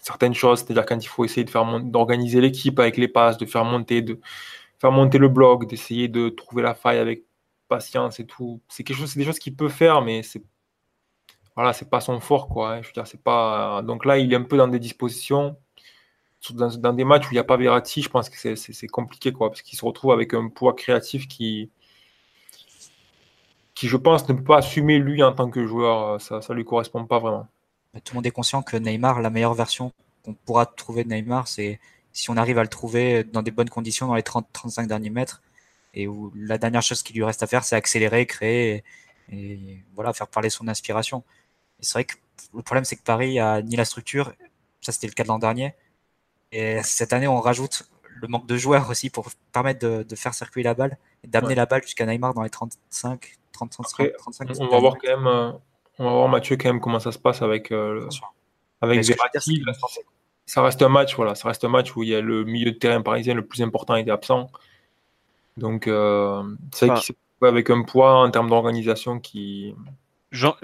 certaines choses, c'est-à-dire quand il faut essayer de faire d'organiser l'équipe avec les passes, de faire monter, de faire monter le bloc, d'essayer de trouver la faille avec patience et tout. C'est quelque chose, des choses qu'il peut faire, mais c'est voilà, c'est pas son fort quoi. Hein. C'est pas. Donc là, il est un peu dans des dispositions, dans, des matchs où il n'y a pas Verratti, je pense que c'est compliqué quoi, parce qu'il se retrouve avec un poids créatif qui qui je pense ne peut pas assumer lui en tant que joueur. Ça, ça lui correspond pas vraiment tout le monde est conscient que Neymar, la meilleure version qu'on pourra trouver de Neymar, c'est si on arrive à le trouver dans des bonnes conditions dans les 30-35 derniers mètres, et où la dernière chose qui lui reste à faire, c'est accélérer, créer, et, voilà, faire parler son inspiration. Et c'est vrai que le problème, c'est que Paris a ni la structure, ça c'était le cas de l'an dernier, et cette année, on rajoute le manque de joueurs aussi pour permettre de, faire circuler la balle, et d'amener la balle jusqu'à Neymar dans les 35, 35, 35 On va voir quand même euh, on va voir Mathieu quand même comment ça se passe avec, euh, avec Verratti. Ça reste un match, voilà, ça reste un match où il y a le milieu de terrain parisien le plus important était absent. Donc euh, c'est vrai qu'il avec un poids en termes d'organisation qui.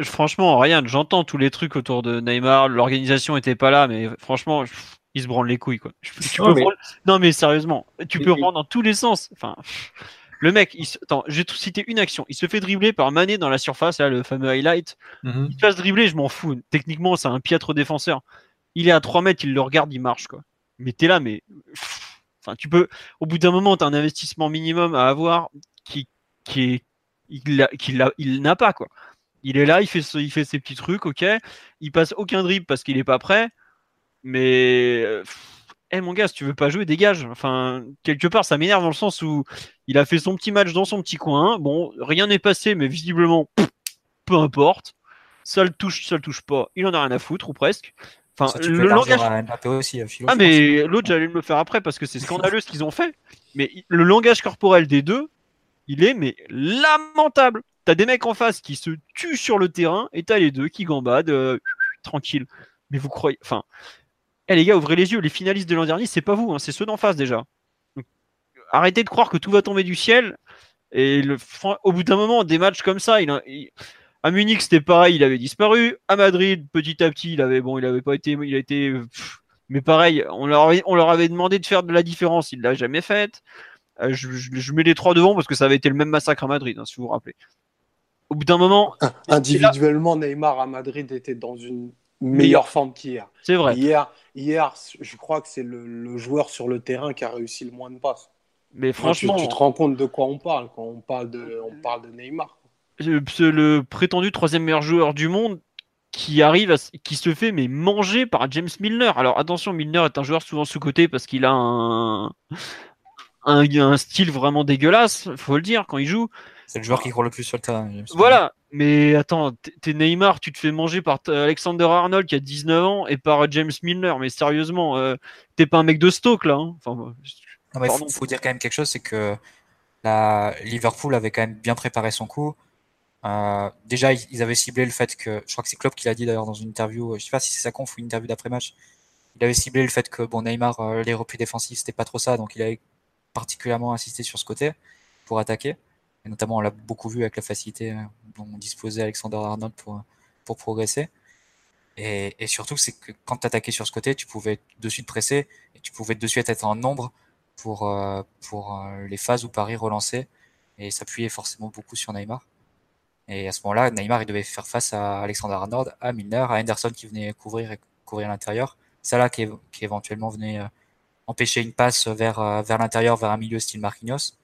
franchement, rien, j'entends tous les trucs autour de Neymar, l'organisation n'était pas là, mais franchement, il se branle les couilles quoi. non, mais... sérieusement, tu peux prendre dans tous les sens. Enfin, le mec, il se... attends, j'ai cité une action. Il se fait dribbler par Mané dans la surface, là, le fameux highlight. Mhm. Il se passe dribbler, je m'en fous. Techniquement, c'est un piètre défenseur. Il est à 3 mètres, il le regarde, il marche, quoi. Mais t'es là, mais. Enfin, tu peux. Au bout d'un moment, t'as un investissement minimum à avoir qui, qui est. Il n'a pas, quoi. Il est là, il fait, il fait ses petits trucs, ok. Il passe aucun dribble parce qu'il est pas prêt. Mais. Eh mon gars, si tu veux pas jouer, dégage. Enfin, quelque part, ça m'énerve dans le sens où il a fait son petit match dans son petit coin. Bon, rien n'est passé, mais visiblement, peu importe. Ça le touche, ça le touche pas. Il en a rien à foutre, ou presque. Enfin, le langage. Aussi, ah, mais l'autre, j'allais me faire après parce que c'est scandaleux ce qu'ils ont fait. Mais le langage corporel des deux, il est mais lamentable. T'as des mecs en face qui se tuent sur le terrain et t'as les deux qui gambadent euh, tranquille. Mais vous croyez. Enfin, eh les gars, ouvrez les yeux, les finalistes de l'an dernier, c'est pas vous, hein, c'est ceux d'en face déjà. arrêtez de croire que tout va tomber du ciel. Et le, au bout d'un moment, des matchs comme ça, il, À Munich, c'était pareil, il avait disparu. À Madrid, petit à petit, il avait bon, il avait pas été, il a été, mais pareil, on leur, avait, on leur avait demandé de faire de la différence, il l'a jamais faite. Euh, je, mets les trois devant parce que ça avait été le même massacre à Madrid, hein, si vous vous rappelez. Au bout d'un moment, individuellement, Neymar à Madrid était dans une meilleure forme qu'hier. C'est vrai. Hier, hier, je crois que c'est le, joueur sur le terrain qui a réussi le moins de passes. Mais franchement, tu, te rends compte de quoi on parle quand on parle de, on parle de Neymar. Le prétendu troisième meilleur joueur du monde qui arrive, à, qui se fait mais manger par James Milner. Alors attention, Milner est un joueur souvent sous-coté parce qu'il a un, un, style vraiment dégueulasse, faut le dire, quand il joue. C'est le joueur qui court le plus sur le terrain. Voilà, mais attends, t'es Neymar, tu te fais manger par Alexander Arnold qui a 19 ans et par James Milner, mais sérieusement, euh, t'es pas un mec de Stoke là. Hein. enfin, il faut, dire quand même quelque chose, c'est que la Liverpool avait quand même bien préparé son coup. Euh, déjà, ils avaient ciblé le fait que, je crois que c'est Klopp qui l'a dit d'ailleurs dans une interview, je sais pas si c'est sa conf ou une interview d'après-match, il avait ciblé le fait que bon Neymar, euh, les replis défensifs, c'était pas trop ça, donc il avait particulièrement insisté sur ce côté pour attaquer. Et notamment, on l'a beaucoup vu avec la facilité euh, dont disposait Alexander Arnold pour, pour progresser. Et, et surtout, c'est que quand tu attaquais sur ce côté, tu pouvais de suite presser et tu pouvais de suite être en nombre pour, euh, pour euh, les phases où Paris relançait et s'appuyait forcément beaucoup sur Neymar. Et à ce moment-là, Neymar, il devait faire face à Alexander Arnold, à Milner, à Henderson qui venait couvrir couvrir l'intérieur. Salah qui, qui éventuellement venait empêcher une passe vers, euh, vers l'intérieur, vers un milieu style Marquinhos.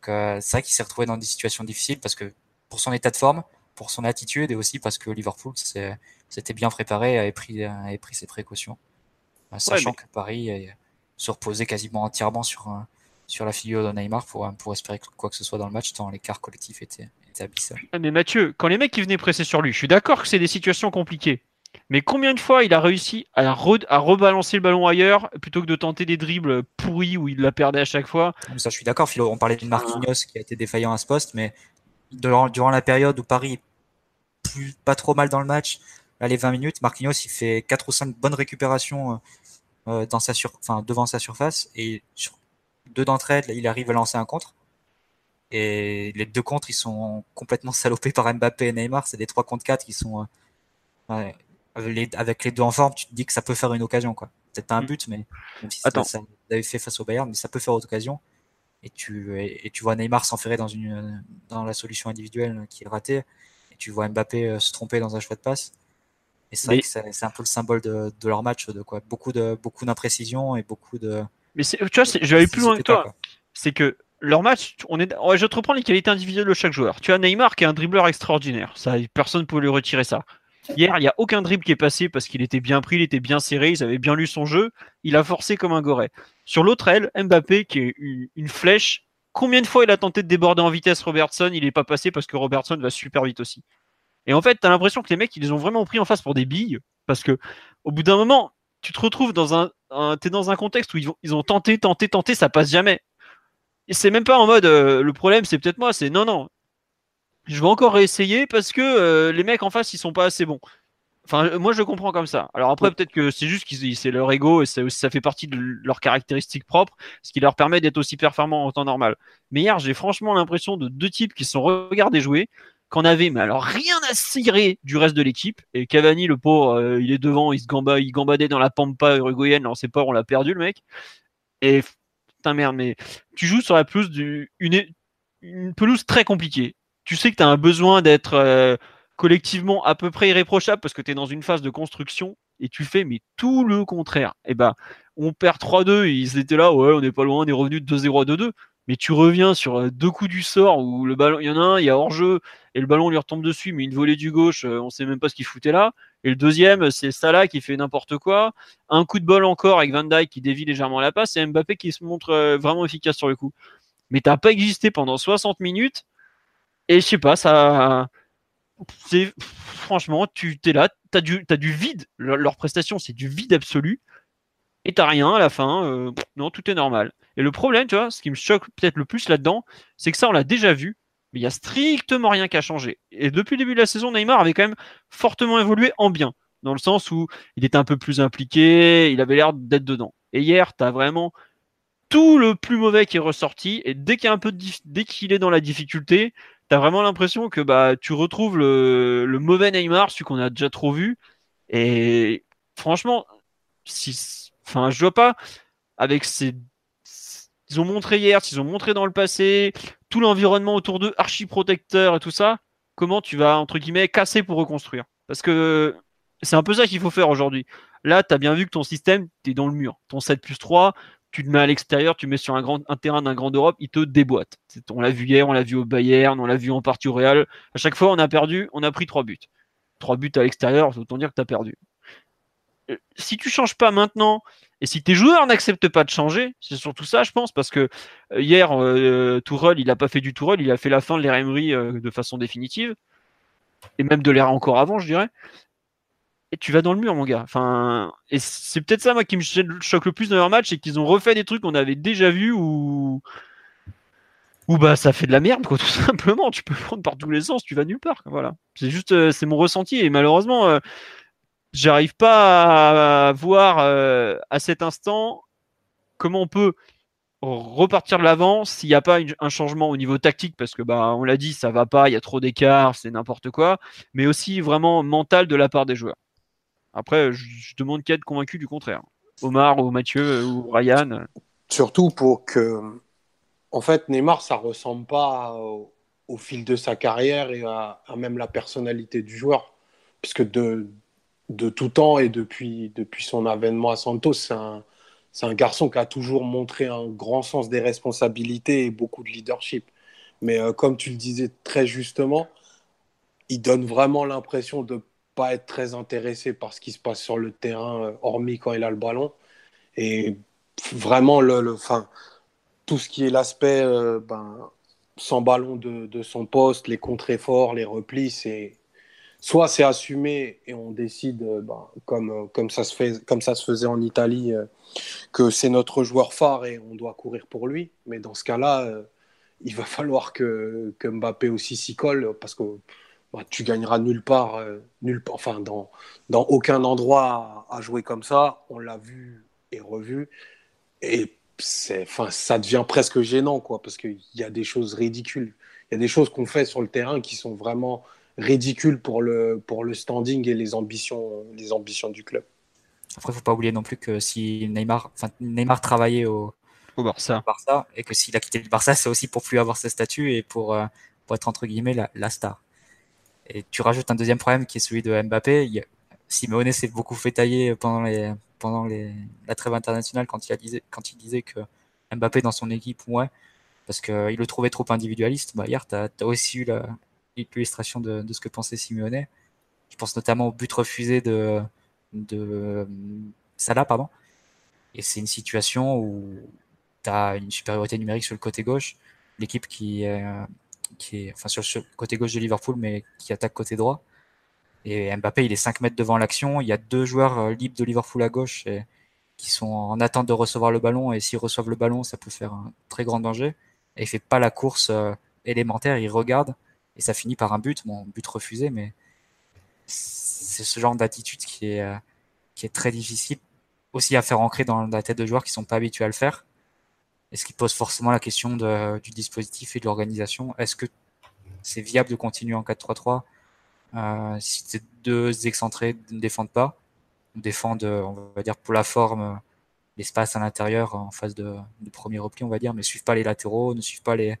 Donc euh, c'est vrai qu'il s'est retrouvé dans des situations difficiles parce que pour son état de forme, pour son attitude et aussi parce que Liverpool s'était bien préparé et avait pris, avait pris ses précautions. Euh, sachant que Paris se reposait quasiment entièrement sur, sur la figure de Neymar pour, pour espérer quoi que ce soit dans le match, tant l'écart collectif était, était abyssal. Mais Mathieu, quand les mecs qui venaient presser sur lui, je suis d'accord que c'est des situations compliquées. Mais combien de fois il a réussi à, rebalancer le ballon ailleurs plutôt que de tenter des dribbles pourris où il la perdait à chaque fois? Ça, je suis d'accord, Philo. On parlait de Marquinhos qui a été défaillant à ce poste, mais durant, la période où Paris plus, pas trop mal dans le match, là, les 20 minutes, Marquinhos il fait 4 ou 5 bonnes récupérations euh, euh, dans sa sur, devant sa surface et sur deux d'entre elles, il arrive à lancer un contre. Et les deux contres, ils sont complètement [laughs] salopés par Mbappé et Neymar. C'est des 3 contre 4 qui sont. Euh, avec les deux en forme, tu te dis que ça peut faire une occasion. quoi. Peut-être pas un mm. but, mais même si Attends. ça avait fait face au Bayern, mais ça peut faire autre occasion. Et tu, et, tu vois Neymar s'enferrer dans, une, dans la solution individuelle qui est ratée. Et tu vois Mbappé euh, se tromper dans un choix de passe. Et c'est que c'est un peu le symbole de, de, leur match, de quoi. Beaucoup de beaucoup d'imprécisions et beaucoup de. Mais tu vois, je vais aller plus loin que toi. C'est que leur match, on est, je te reprends les qualités individuelles de chaque joueur. Tu as Neymar qui est un dribbleur extraordinaire. Ça, personne ne peut lui retirer ça. Hier, il n'y a aucun dribble qui est passé parce qu'il était bien pris, il était bien serré, ils avaient bien lu son jeu. Il a forcé comme un goret. Sur l'autre aile, Mbappé qui est une flèche. Combien de fois il a tenté de déborder en vitesse Robertson Il n'est pas passé parce que Robertson va super vite aussi. Et en fait, tu as l'impression que les mecs, ils les ont vraiment pris en face pour des billes parce que au bout d'un moment, tu te retrouves dans un, es dans un contexte où ils, ils ont tenté, tenté, tenté, ça passe jamais. Et c'est même pas en mode euh, le problème c'est peut-être moi, c'est non non, je vais encore réessayer parce que euh, les mecs en face ils sont pas assez bons. Enfin, moi je le comprends comme ça. Alors après, peut-être que c'est juste que c'est leur ego et ça, ça fait partie de leurs caractéristiques propres, ce qui leur permet d'être aussi performants en temps normal. Mais hier, j'ai franchement l'impression de deux types qui se sont regardés jouer, qu'on avait, mais alors rien à cirer du reste de l'équipe. Et Cavani, le pauvre, euh, il est devant, il se gamba, il gambadait dans la pampa uruguayenne, on sait pas, on l'a perdu le mec. Et putain merde, mais tu joues sur la pelouse du, une, une pelouse très compliquée tu sais que tu as un besoin d'être euh, collectivement à peu près irréprochable parce que tu es dans une phase de construction et tu fais mais tout le contraire. Et eh ben, on perd 3-2, ils étaient là, ouais, on n'est pas loin, on est revenu de 2-0 à 2-2. Mais tu reviens sur euh, deux coups du sort où le ballon, il y en a un, il y a hors-jeu et le ballon lui retombe dessus, mais une volée du gauche, euh, on sait même pas ce qu'il foutait là. Et le deuxième, c'est Salah qui fait n'importe quoi. Un coup de bol encore avec Van Dijk qui dévie légèrement la passe et Mbappé qui se montre vraiment efficace sur le coup. Mais t'as pas existé pendant 60 minutes et je sais pas, ça. C'est franchement, tu es là, tu as du, as du vide. Leur, prestation, c'est du vide absolu. Et t'as rien à la fin. Euh, non, tout est normal. Et le problème, tu vois, ce qui me choque peut-être le plus là-dedans, c'est que ça, on l'a déjà vu. Mais il y a strictement rien qui a changé. Et depuis le début de la saison, Neymar avait quand même fortement évolué en bien. Dans le sens où il était un peu plus impliqué, il avait l'air d'être dedans. Et hier, tu as vraiment tout le plus mauvais qui est ressorti. Et dès qu'il dès qu'il est dans la difficulté, t'as vraiment l'impression que bah, tu retrouves le, mauvais Neymar, celui qu'on a déjà trop vu. Et franchement, si, enfin, je vois pas avec ces. Ils ont montré hier, ils ont montré dans le passé, tout l'environnement autour d'eux, archi protecteur et tout ça, comment tu vas, entre guillemets, casser pour reconstruire? Parce que c'est un peu ça qu'il faut faire aujourd'hui. Là, tu as bien vu que ton système, tu es dans le mur. Ton 7 plus 3, tu le mets à l'extérieur, tu le mets sur un, terrain d'un grand Europe, il te déboîte. On l'a vu hier, on l'a vu au Bayern, on l'a vu en partie au Real. À chaque fois, on a perdu, on a pris 3 buts. 3 buts à l'extérieur, autant dire que tu as perdu. Euh, si tu changes pas maintenant, et si tes joueurs n'acceptent pas de changer, c'est surtout ça, je pense, parce que euh, hier, euh, il n'a pas fait du Tourelle, il a fait la fin de l'ère Emery de façon définitive, et même de l'ère encore avant, je dirais et tu vas dans le mur, mon gars. Et c'est peut-être ça, moi, qui me choque le plus dans leur match, c'est qu'ils ont refait des trucs qu'on avait déjà vus ou ou bah ça fait de la merde, quoi, tout [laughs] simplement. Tu peux prendre par tous les sens, tu vas nulle part. Voilà. C'est juste, euh, c'est mon ressenti et malheureusement, euh, j'arrive pas à voir euh, à cet instant comment on peut repartir de l'avant s'il n'y a pas un changement au niveau tactique parce que bah on l'a dit ça va pas il y a trop d'écart c'est n'importe quoi mais aussi vraiment mental de la part des joueurs après, je, demande qu'à être convaincu du contraire. Omar ou Mathieu ou Ryan. Surtout pour que, en fait, Neymar, ça ressemble pas au, fil de sa carrière et à, même la personnalité du joueur. Puisque de, de tout temps et depuis, depuis son avènement à Santos, c'est un, un garçon qui a toujours montré un grand sens des responsabilités et beaucoup de leadership. Mais euh, comme tu le disais très justement, il donne vraiment l'impression de pas être très intéressé par ce qui se passe sur le terrain, euh, hormis quand il a le ballon. Et vraiment, le, le tout ce qui est l'aspect euh, ben, sans ballon de, de, son poste, les contre-efforts, les replis, c'est soit c'est assumé et on décide, euh, ben, comme, comme, ça se fait, comme ça se faisait en Italie, que c'est notre joueur phare et on doit courir pour lui. Mais dans ce cas-là, il va [laughs] falloir que, que Mbappé aussi s'y colle parce que bah, tu gagneras nulle part, euh, nulle part enfin, dans, dans aucun endroit à, jouer comme ça. On l'a vu et revu. Et enfin, ça devient presque gênant, quoi, parce qu'il y a des choses ridicules. Il y a des choses qu'on fait sur le terrain qui sont vraiment ridicules pour le, pour le standing et les ambitions, les ambitions du club. Après, il ne faut pas oublier non plus que si Neymar, Neymar travaillait au, au Barça. Barça. et que s'il a quitté le Barça, c'est aussi pour plus avoir ce statut et pour, euh, pour être entre guillemets la, la star. Et tu rajoutes un deuxième problème qui est celui de Mbappé. Il, Simeone s'est beaucoup fait tailler pendant, la trêve internationale quand il, disait, que Mbappé dans son équipe, ouais, parce qu'il le trouvait trop individualiste. Bah, hier, tu as, aussi eu l'illustration de, de, ce que pensait Simeone. Je pense notamment au but refusé de, de Salah, pardon. Et c'est une situation où tu as une supériorité numérique sur le côté gauche. L'équipe qui, euh, qui est enfin sur le côté gauche de Liverpool, mais qui attaque côté droit. Et Mbappé, il est 5 mètres devant l'action. Il y a deux joueurs euh, libres de Liverpool à gauche et, qui sont en attente de recevoir le ballon. Et s'ils reçoivent le ballon, ça peut faire un très grand danger. Et il fait pas la course euh, élémentaire, il regarde et ça finit par un but. Bon, but refusé, mais c'est ce genre d'attitude qui est, euh, qui est très difficile aussi à faire ancrer dans la tête de joueurs qui sont pas habitués à le faire. Et ce qui pose forcément la question du dispositif et de l'organisation? Est-ce que c'est viable de continuer en 4-3-3 euh, si ces deux excentrés ne défendent pas? Défendent, on va dire, pour la forme, l'espace à l'intérieur en phase de, premier repli, on va dire, mais ne suivent pas les latéraux, ne suivent pas les,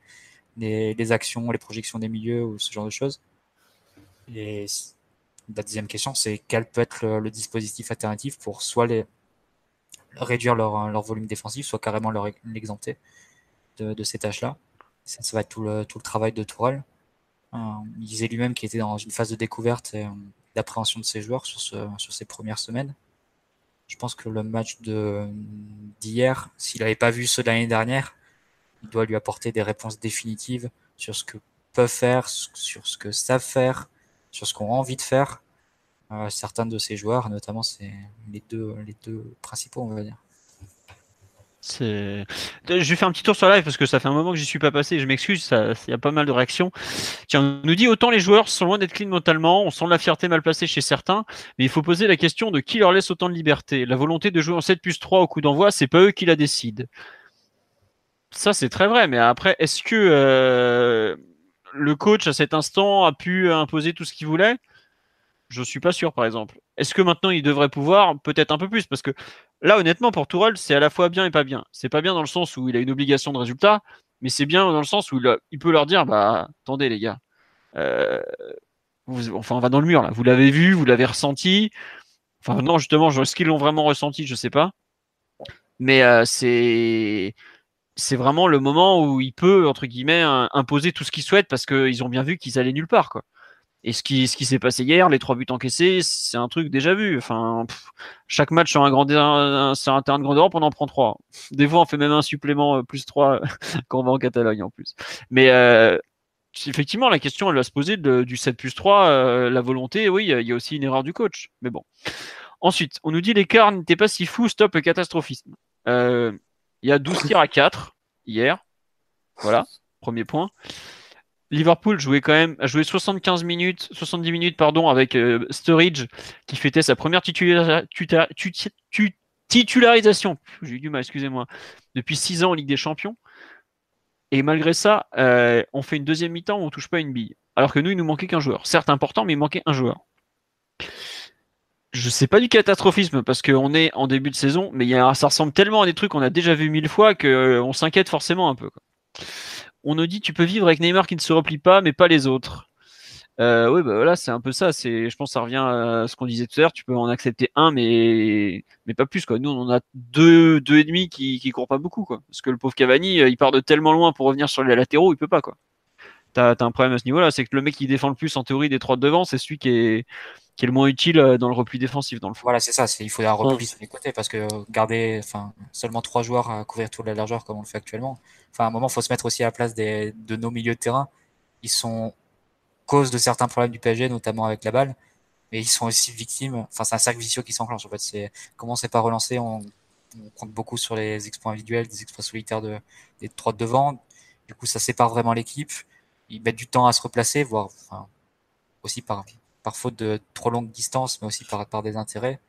les, les, actions, les projections des milieux ou ce genre de choses. Et la deuxième question, c'est quel peut être le, le dispositif alternatif pour soit les, réduire leur, leur volume défensif, soit carrément leur l'exempter de, de, ces tâches-là. Ça, ça, va être tout le, tout le travail de Tourelle. Euh, il disait lui-même qu'il était dans une phase de découverte et euh, d'appréhension de ses joueurs sur, ce, sur ces premières semaines. Je pense que le match de d'hier, s'il n'avait pas vu ceux de l'année dernière, il doit lui apporter des réponses définitives sur ce que peuvent faire, sur ce que savent faire, sur ce qu'on a envie de faire euh, certains de ces joueurs, notamment c'est les deux, principaux, on va dire. C'est... Je vais faire un petit tour sur live parce que ça fait un moment que j'y suis pas passé. Je m'excuse, il y a pas mal de réactions. Tiens, on nous dit autant les joueurs sont loin d'être clean mentalement, on sent la fierté mal placée chez certains, mais il faut poser la question de qui leur laisse autant de liberté. La volonté de jouer en 7 plus 3 au coup d'envoi, c'est pas eux qui la décident. Ça, c'est très vrai, mais après, est-ce que euh, le coach à cet instant a pu imposer tout ce qu'il voulait? Je suis pas sûr, par exemple. Est-ce que maintenant il devrait pouvoir Peut-être un peu plus, parce que là, honnêtement, pour Tourelle, c'est à la fois bien et pas bien. C'est pas bien dans le sens où il a une obligation de résultat, mais c'est bien dans le sens où il, peut leur dire bah attendez les gars, euh, enfin on va dans le mur là. Vous l'avez vu, vous l'avez ressenti. Enfin non justement, est-ce qu'ils l'ont vraiment ressenti Je sais pas. Mais euh, c'est c'est vraiment le moment où il peut entre guillemets imposer tout ce qu'il souhaite parce qu'ils ont bien vu qu'ils allaient nulle part quoi. Et ce qui, ce qui s'est passé hier, les trois buts encaissés, c'est un truc déjà vu. Enfin, chaque match sur un un terrain de grande Europe, on en prend trois. Des fois, on fait même un supplément euh, plus trois [laughs] quand on va en Catalogne en plus. Mais euh, effectivement, la question, elle va se poser du 7 plus 3, euh, la volonté. Oui, il y a aussi une erreur du coach. Mais bon. Ensuite, on nous dit l'écart n'était pas si fou, stop le catastrophisme. Il y a 12 tirs à 4 hier. Voilà, premier point. Liverpool jouait quand même, a joué 75 minutes, 70 minutes pardon, avec euh, Sturridge qui fêtait sa première titularisation. Depuis 6 ans en Ligue des Champions. Et malgré ça, euh, on fait une deuxième mi-temps où on touche pas une bille. Alors que nous, il nous manquait qu'un joueur. Certes important, mais il manquait un joueur. Je sais pas du catastrophisme parce qu'on est en début de saison, mais ça ressemble tellement à des trucs qu'on a déjà vu mille fois qu'on euh, s'inquiète forcément un peu. On nous dit tu peux vivre avec Neymar qui ne se replie pas, mais pas les autres. Euh, oui, bah voilà, c'est un peu ça. C'est, je pense, que ça revient à ce qu'on disait tout à l'heure. Tu peux en accepter un, mais mais pas plus quoi. Nous, on en a deux, deux et demi qui qui courent pas beaucoup quoi. Parce que le pauvre Cavani, euh, il part de tellement loin pour revenir sur les latéraux, il peut pas quoi. T'as as un problème à ce niveau-là, c'est que le mec qui défend le plus en théorie des trois de devant, c'est celui qui est qui est le moins utile euh, dans le repli défensif dans le fond. Voilà, c'est ça. C'est il faut un repli sur les côtés parce que garder, enfin, seulement trois joueurs à couvrir toute la largeur comme on le fait actuellement. Enfin, à un moment, il faut se mettre aussi à la place des, de nos milieux de terrain. Ils sont cause de certains problèmes du PSG, notamment avec la balle, mais ils sont aussi victimes. Enfin, c'est un cercle vicieux qui s'enclenche. En fait, c'est comment c'est pas relancé. On, on, compte beaucoup sur les exploits individuels, des exploits solitaires de, des trois de devant. Du coup, ça sépare vraiment l'équipe. Ils mettent du temps à se replacer, voire enfin, aussi par par faute de trop longue distance, mais aussi par, par des intérêts.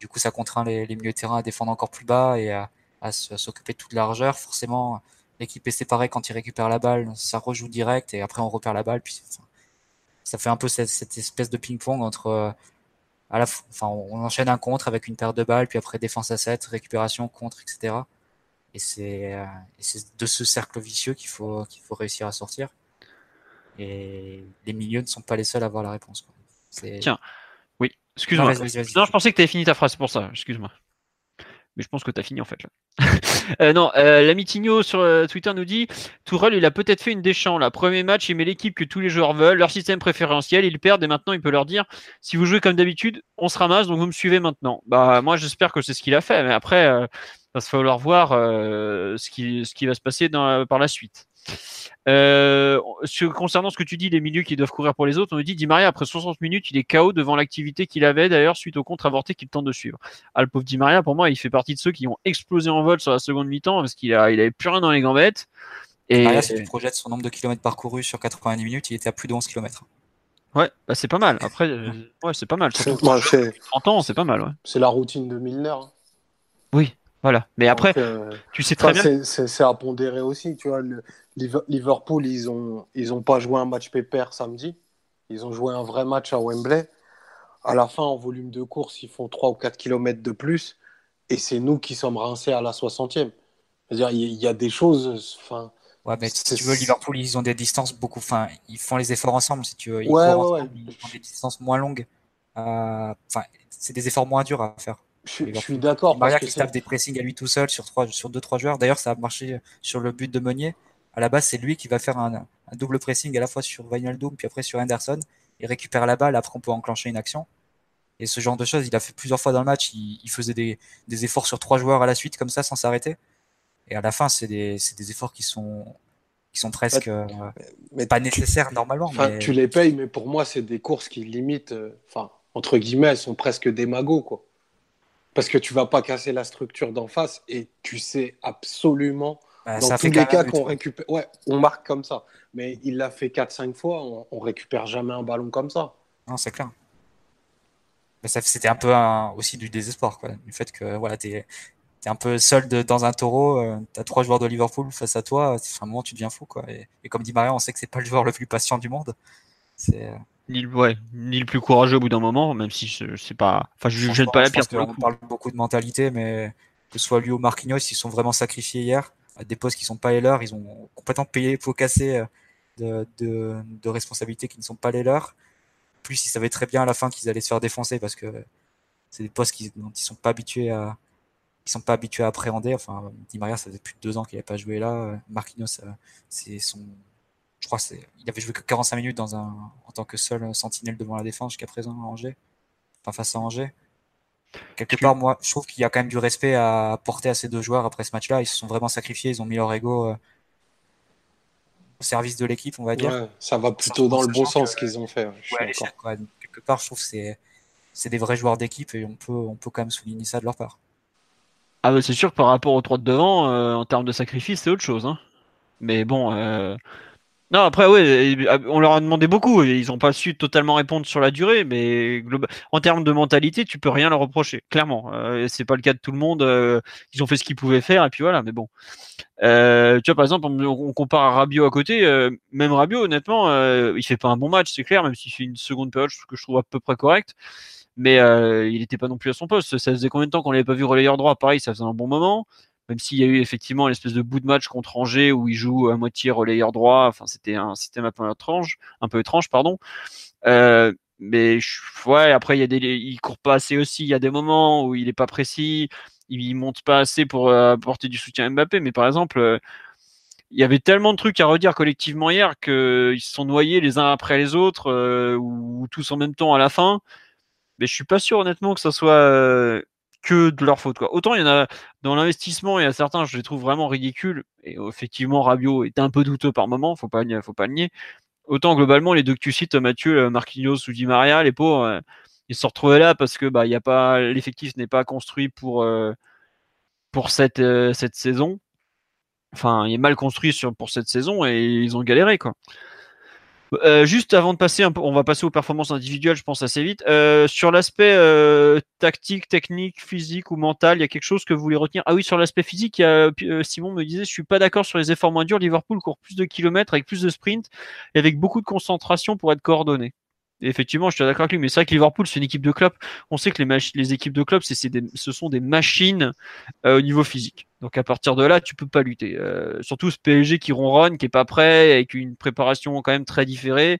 Du coup, ça contraint les, les milieux de terrain à défendre encore plus bas et à, à s'occuper de toute la largeur. Forcément, l'équipe est séparée quand il récupère la balle, ça rejoue direct et après on repère la balle. Puis ça fait un peu cette, cette espèce de ping-pong entre euh, à la, enfin, on enchaîne un contre avec une paire de balles, puis après défense à 7, récupération, contre, etc. Et c'est euh, de ce cercle vicieux qu'il faut, qu'il faut réussir à sortir. Et les milieux ne sont pas les seuls à avoir la réponse. Tiens, oui, excuse-moi. Non, je pensais que tu avais fini ta phrase, pour ça, excuse-moi. Mais je pense que tu as fini en fait là. [laughs] euh, non, euh, l'ami Tigno sur euh, Twitter nous dit Tourelle, il a peut-être fait une déchant. Là, premier match, il met l'équipe que tous les joueurs veulent, leur système préférentiel, ils perdent et maintenant il peut leur dire si vous jouez comme d'habitude, on se ramasse, donc vous me suivez maintenant. Bah, moi j'espère que c'est ce qu'il a fait, mais après, euh, il va falloir voir euh, ce, qui, ce qui va se passer dans, par la suite. Euh, concernant ce que tu dis, les milieux qui doivent courir pour les autres, on nous dit Di Maria, après 60 minutes, il est KO devant l'activité qu'il avait d'ailleurs suite au contre avorté qu'il tente de suivre. Ah, le pauvre Di Maria, pour moi, il fait partie de ceux qui ont explosé en vol sur la seconde mi-temps parce qu'il a, il avait plus rien dans les gambettes. Et Maria, si tu projettes son nombre de kilomètres parcourus sur 90 minutes, il était à plus de 11 km. Ouais, bah c'est pas mal. Après, euh, ouais, c'est pas mal. C'est, 30 ans, c'est pas mal. Ouais. C'est la routine de Milner. Hein. Oui, voilà. Mais après, euh, tu sais très bien. C'est à pondérer aussi. Tu vois, le, Liverpool, ils ont, ils ont pas joué un match pépère samedi. Ils ont joué un vrai match à Wembley. À la fin, en volume de course, ils font 3 ou 4 km de plus. Et c'est nous qui sommes rincés à la 60e. C'est-à-dire, il y, a des choses. Enfin, ouais, mais si tu veux, Liverpool, ils ont des distances beaucoup. Enfin, ils font les efforts ensemble, si tu veux. Ils, ouais, ouais, ils font des distances moins longues. Euh, enfin, c'est des efforts moins durs à faire. Je, suis d'accord. Maria qui tape des pressings à lui tout seul sur 2-3 sur deux, trois joueurs. D'ailleurs, ça a marché sur le but de Meunier à la base, c'est lui qui va faire un, double pressing à la fois sur Wijnaldum puis après sur Henderson. Il récupère la balle, après on peut enclencher une action. Et ce genre de choses, il a fait plusieurs fois dans le match. Il, faisait des, efforts sur trois joueurs à la suite, comme ça, sans s'arrêter. Et à la fin, c'est des, efforts qui sont, qui sont presque euh, mais, pas nécessaires normalement. Tu les payes, mais pour moi, c'est des courses qui limitent, euh, enfin, entre guillemets, elles sont presque des magots, quoi. Parce que tu vas pas casser la structure d'en face et tu sais absolument bah, Dans tous les cas qu'on récupère, ouais, on marque comme ça. Mais il l'a fait 4-5 fois, on, on, récupère jamais un ballon comme ça. Non, c'est clair. Mais c'était un peu aussi du désespoir, quoi. Du fait que voilà, es, es un peu seul dans un taureau, tu as trois joueurs de Liverpool face à toi, à un moment tu deviens fou. Quoi. Et, comme dit Maria, on sait que c'est pas le joueur le plus patient du monde. C'est ni, ouais, ni le plus courageux au bout d'un moment, même si je sais pas. Enfin, je ne jette pas la pierre. On parle beaucoup de mentalité, mais que ce soit lui ou Marquinhos, ils sont vraiment sacrifiés hier à des postes qui sont pas les leurs. Ils ont complètement payé, faut casser de, de, de, responsabilités qui ne sont pas les leurs. Plus ils savaient très bien à la fin qu'ils allaient se faire défoncer parce que c'est des postes qui, dont ils sont pas habitués à, ils sont pas habitués à appréhender. Enfin, Di Maria, ça faisait plus de deux ans qu'il n'avait pas joué là. Marquinhos, c'est son, je crois, c'est, il avait joué que 45 minutes dans un, en tant que seul sentinelle devant la défense jusqu'à présent à Angers, enfin face à Angers. Quelque part, moi, je trouve qu'il y a quand même du respect à porter à ces deux joueurs après ce match-là. Ils se sont vraiment sacrifiés, ils ont mis leur ego euh, au service de l'équipe, on va dire. ça va plutôt dans le bon sens qu'ils ont fait. quelque part, je trouve que c'est, c'est des vrais joueurs d'équipe et on peut, on peut quand même souligner ça de leur part. Ah bah c'est sûr que par rapport aux trois de devant, euh, en termes de sacrifice, c'est autre chose. Hein. Mais bon, euh, non, après, ouais, on leur a demandé beaucoup. Ils n'ont pas su totalement répondre sur la durée, mais en termes de mentalité, tu peux rien leur reprocher. Clairement, euh, c'est pas le cas de tout le monde. Euh, ils ont fait ce qu'ils pouvaient faire, et puis voilà. Mais bon, euh, tu vois, par exemple, on, compare à Rabiot à côté. Euh, même Rabiot, honnêtement, il fait pas un bon match, c'est clair, même s'il fait une seconde période que je trouve à peu près correcte. Mais il n'était pas non plus à son poste. Ça faisait combien de temps qu'on l'avait pas vu relayeur droit? Pareil, ça faisait un bon moment même s'il y a eu effectivement une espèce de bout de match contre Angers où il joue à moitié relayeur droit. Enfin, c'était un système un peu étrange, un peu étrange, pardon. Euh, mais ouais, après il y a des, court pas assez aussi. Il y a des moments où il est pas précis, il monte pas assez pour euh, apporter du soutien à Mbappé. Mais par exemple, euh, il y avait tellement de trucs à redire collectivement hier qu'ils se sont noyés les uns après les autres ou, tous en même temps à la fin. Mais je suis pas sûr honnêtement que ça soit que de leur faute. Quoi. Autant il y en a dans l'investissement, il y a certains, je les trouve vraiment ridicules. Et effectivement, Rabiot est un peu douteux par moment, faut pas, faut pas le nier. Autant globalement, les deux que tu cites, Mathieu, euh, Marquinhos ou Di Maria, les pauvres, euh, ils se retrouvés là parce que bah, y a l'effectif n'est pas construit pour, euh, pour cette, saison. Enfin, il est mal construit pour cette saison et ils ont galéré. quoi. Euh, juste avant de passer, un on va passer aux performances individuelles, je pense assez vite. Euh, sur l'aspect euh, tactique, technique, physique ou mental, il y a quelque chose que vous voulez retenir? Ah oui, sur l'aspect physique, Simon me disait, je suis pas d'accord sur les efforts moins durs. Liverpool court plus de kilomètres avec plus de sprint et avec beaucoup de concentration pour être coordonné effectivement, je suis d'accord avec lui, mais c'est vrai que Liverpool, c'est une équipe de club. On sait que les, les équipes de club, c'est, ce sont des machines euh, au niveau physique. Donc à partir de là, tu peux pas lutter. Euh, surtout ce PSG qui ronronne, qui est pas prêt, avec une préparation quand même très différée.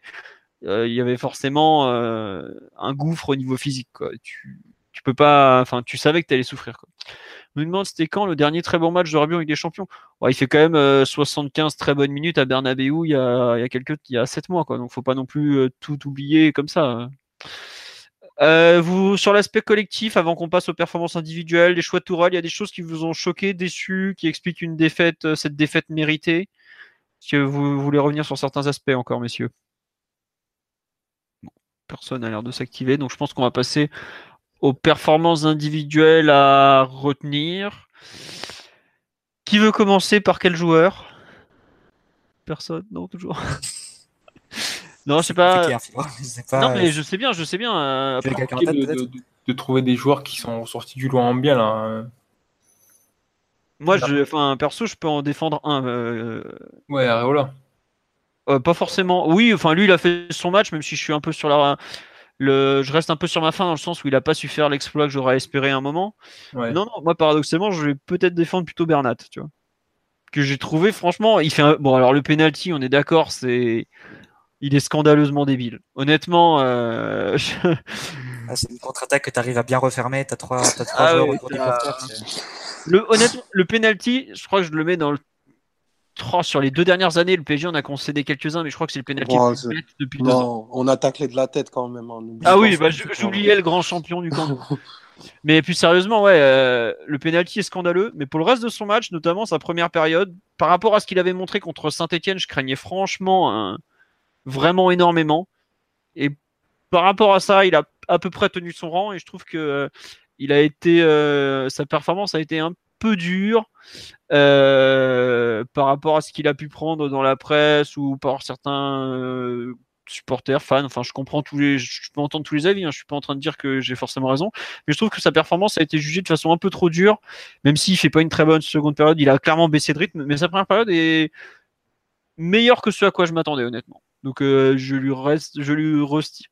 Euh, il y avait forcément un gouffre au niveau physique. Tu peux pas, enfin, tu savais que tu allais souffrir. Quoi me demande c'était quand le dernier très bon match de Rabiot avec des champions? il fait quand même 75 euh, très bonnes minutes à Bernabeu il y a, il y a quelques, il y a 7 mois, quoi. Donc faut pas non plus euh, tout oublier comme ça. Hein. Euh, vous, sur l'aspect collectif, avant qu'on passe aux performances individuelles, les choix de Toural, il y a des choses qui vous ont choqué, déçu, qui expliquent une défaite, cette défaite méritée? Est-ce que vous voulez revenir sur certains aspects encore, messieurs? Personne n'a l'air de s'activer, donc je pense qu'on va passer aux performances individuelles à retenir. Qui veut commencer? Par quel joueur? Personne Non, toujours. [laughs] non, je sais [laughs] pas. Non, mais je sais bien, je sais bien. Euh, de, trouver des joueurs qui sont sortis du loin en bien là. Moi, je, enfin, perso, je peux en défendre un. Euh, ouais, voilà. Euh, pas forcément. Oui, enfin, lui, il a fait son match, même si je suis un peu sur la je reste un peu sur ma fin dans le sens où il n'a pas su faire l'exploit que j'aurais espéré à un moment. Non, non, moi paradoxalement, je vais peut-être défendre plutôt Bernat, tu vois. Que j'ai trouvé, franchement, il fait un... Bon, alors le penalty, on est d'accord, c'est. Il est scandaleusement débile. Honnêtement. Euh... [laughs] Ah, c'est une contre-attaque que tu arrives à bien refermer, tu as trois, as trois ah joueurs le, honnêtement, le penalty, je crois que je le mets dans le sur les deux dernières années, le PSG, on a concédé quelques-uns, mais je crois que c'est le pénalty depuis deux ans. On a taclé de la tête quand même. Hein, ah oui, bah, j'oubliais le grand champion du camp. [laughs] mais plus sérieusement, ouais, euh, le pénalty est scandaleux. Mais pour le reste de son match, notamment sa première période, par rapport à ce qu'il avait montré contre Saint-Etienne, je craignais franchement vraiment énormément. Et par rapport à ça, il a à peu près tenu son rang et je trouve que euh, il a été, euh, sa performance a été un peu dur euh, par rapport à ce qu'il a pu prendre dans la presse ou par certains euh, supporter, fan, enfin je comprends tous les, je peux entendre tous les avis, hein, je suis pas en train de dire que j'ai forcément raison, mais je trouve que sa performance a été jugée de façon un peu trop dure, même s'il fait pas une très bonne seconde période, il a clairement baissé de rythme, mais sa première période est meilleure que ce à quoi je m'attendais honnêtement. Donc euh, je lui reste, je lui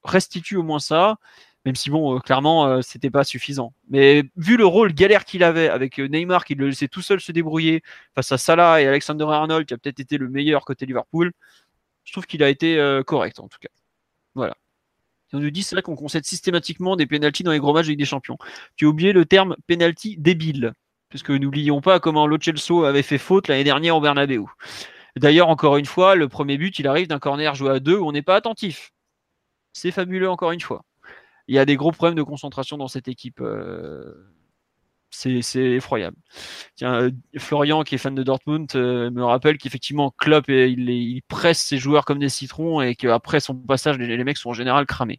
restitue au moins ça, même si bon, euh, clairement, euh, c'était pas suffisant. Mais vu le rôle galère qu'il avait avec Neymar qui le laissait tout seul se débrouiller face à Salah et Alexander Arnold qui a peut-être été le meilleur côté Liverpool, je trouve qu'il a été correct en tout cas. Voilà. on nous dit, c'est vrai qu'on concède systématiquement des pénalties dans les gros matchs de Ligue des Champions. Tu as oublié le terme pénalty débile, puisque n'oublions pas comment Lo avait fait faute l'année dernière au Bernabeu. D'ailleurs, encore une fois, le premier but, il arrive d'un corner joué à deux où on n'est pas attentif. C'est fabuleux, encore une fois. Il y a des gros problèmes de concentration dans cette équipe. Euh, c'est effroyable. Tiens, euh, Florian, qui est fan de Dortmund, euh, me rappelle qu'effectivement, Klopp, il, il, presse ses joueurs comme des citrons et qu'après son passage, les, mecs sont en général cramés.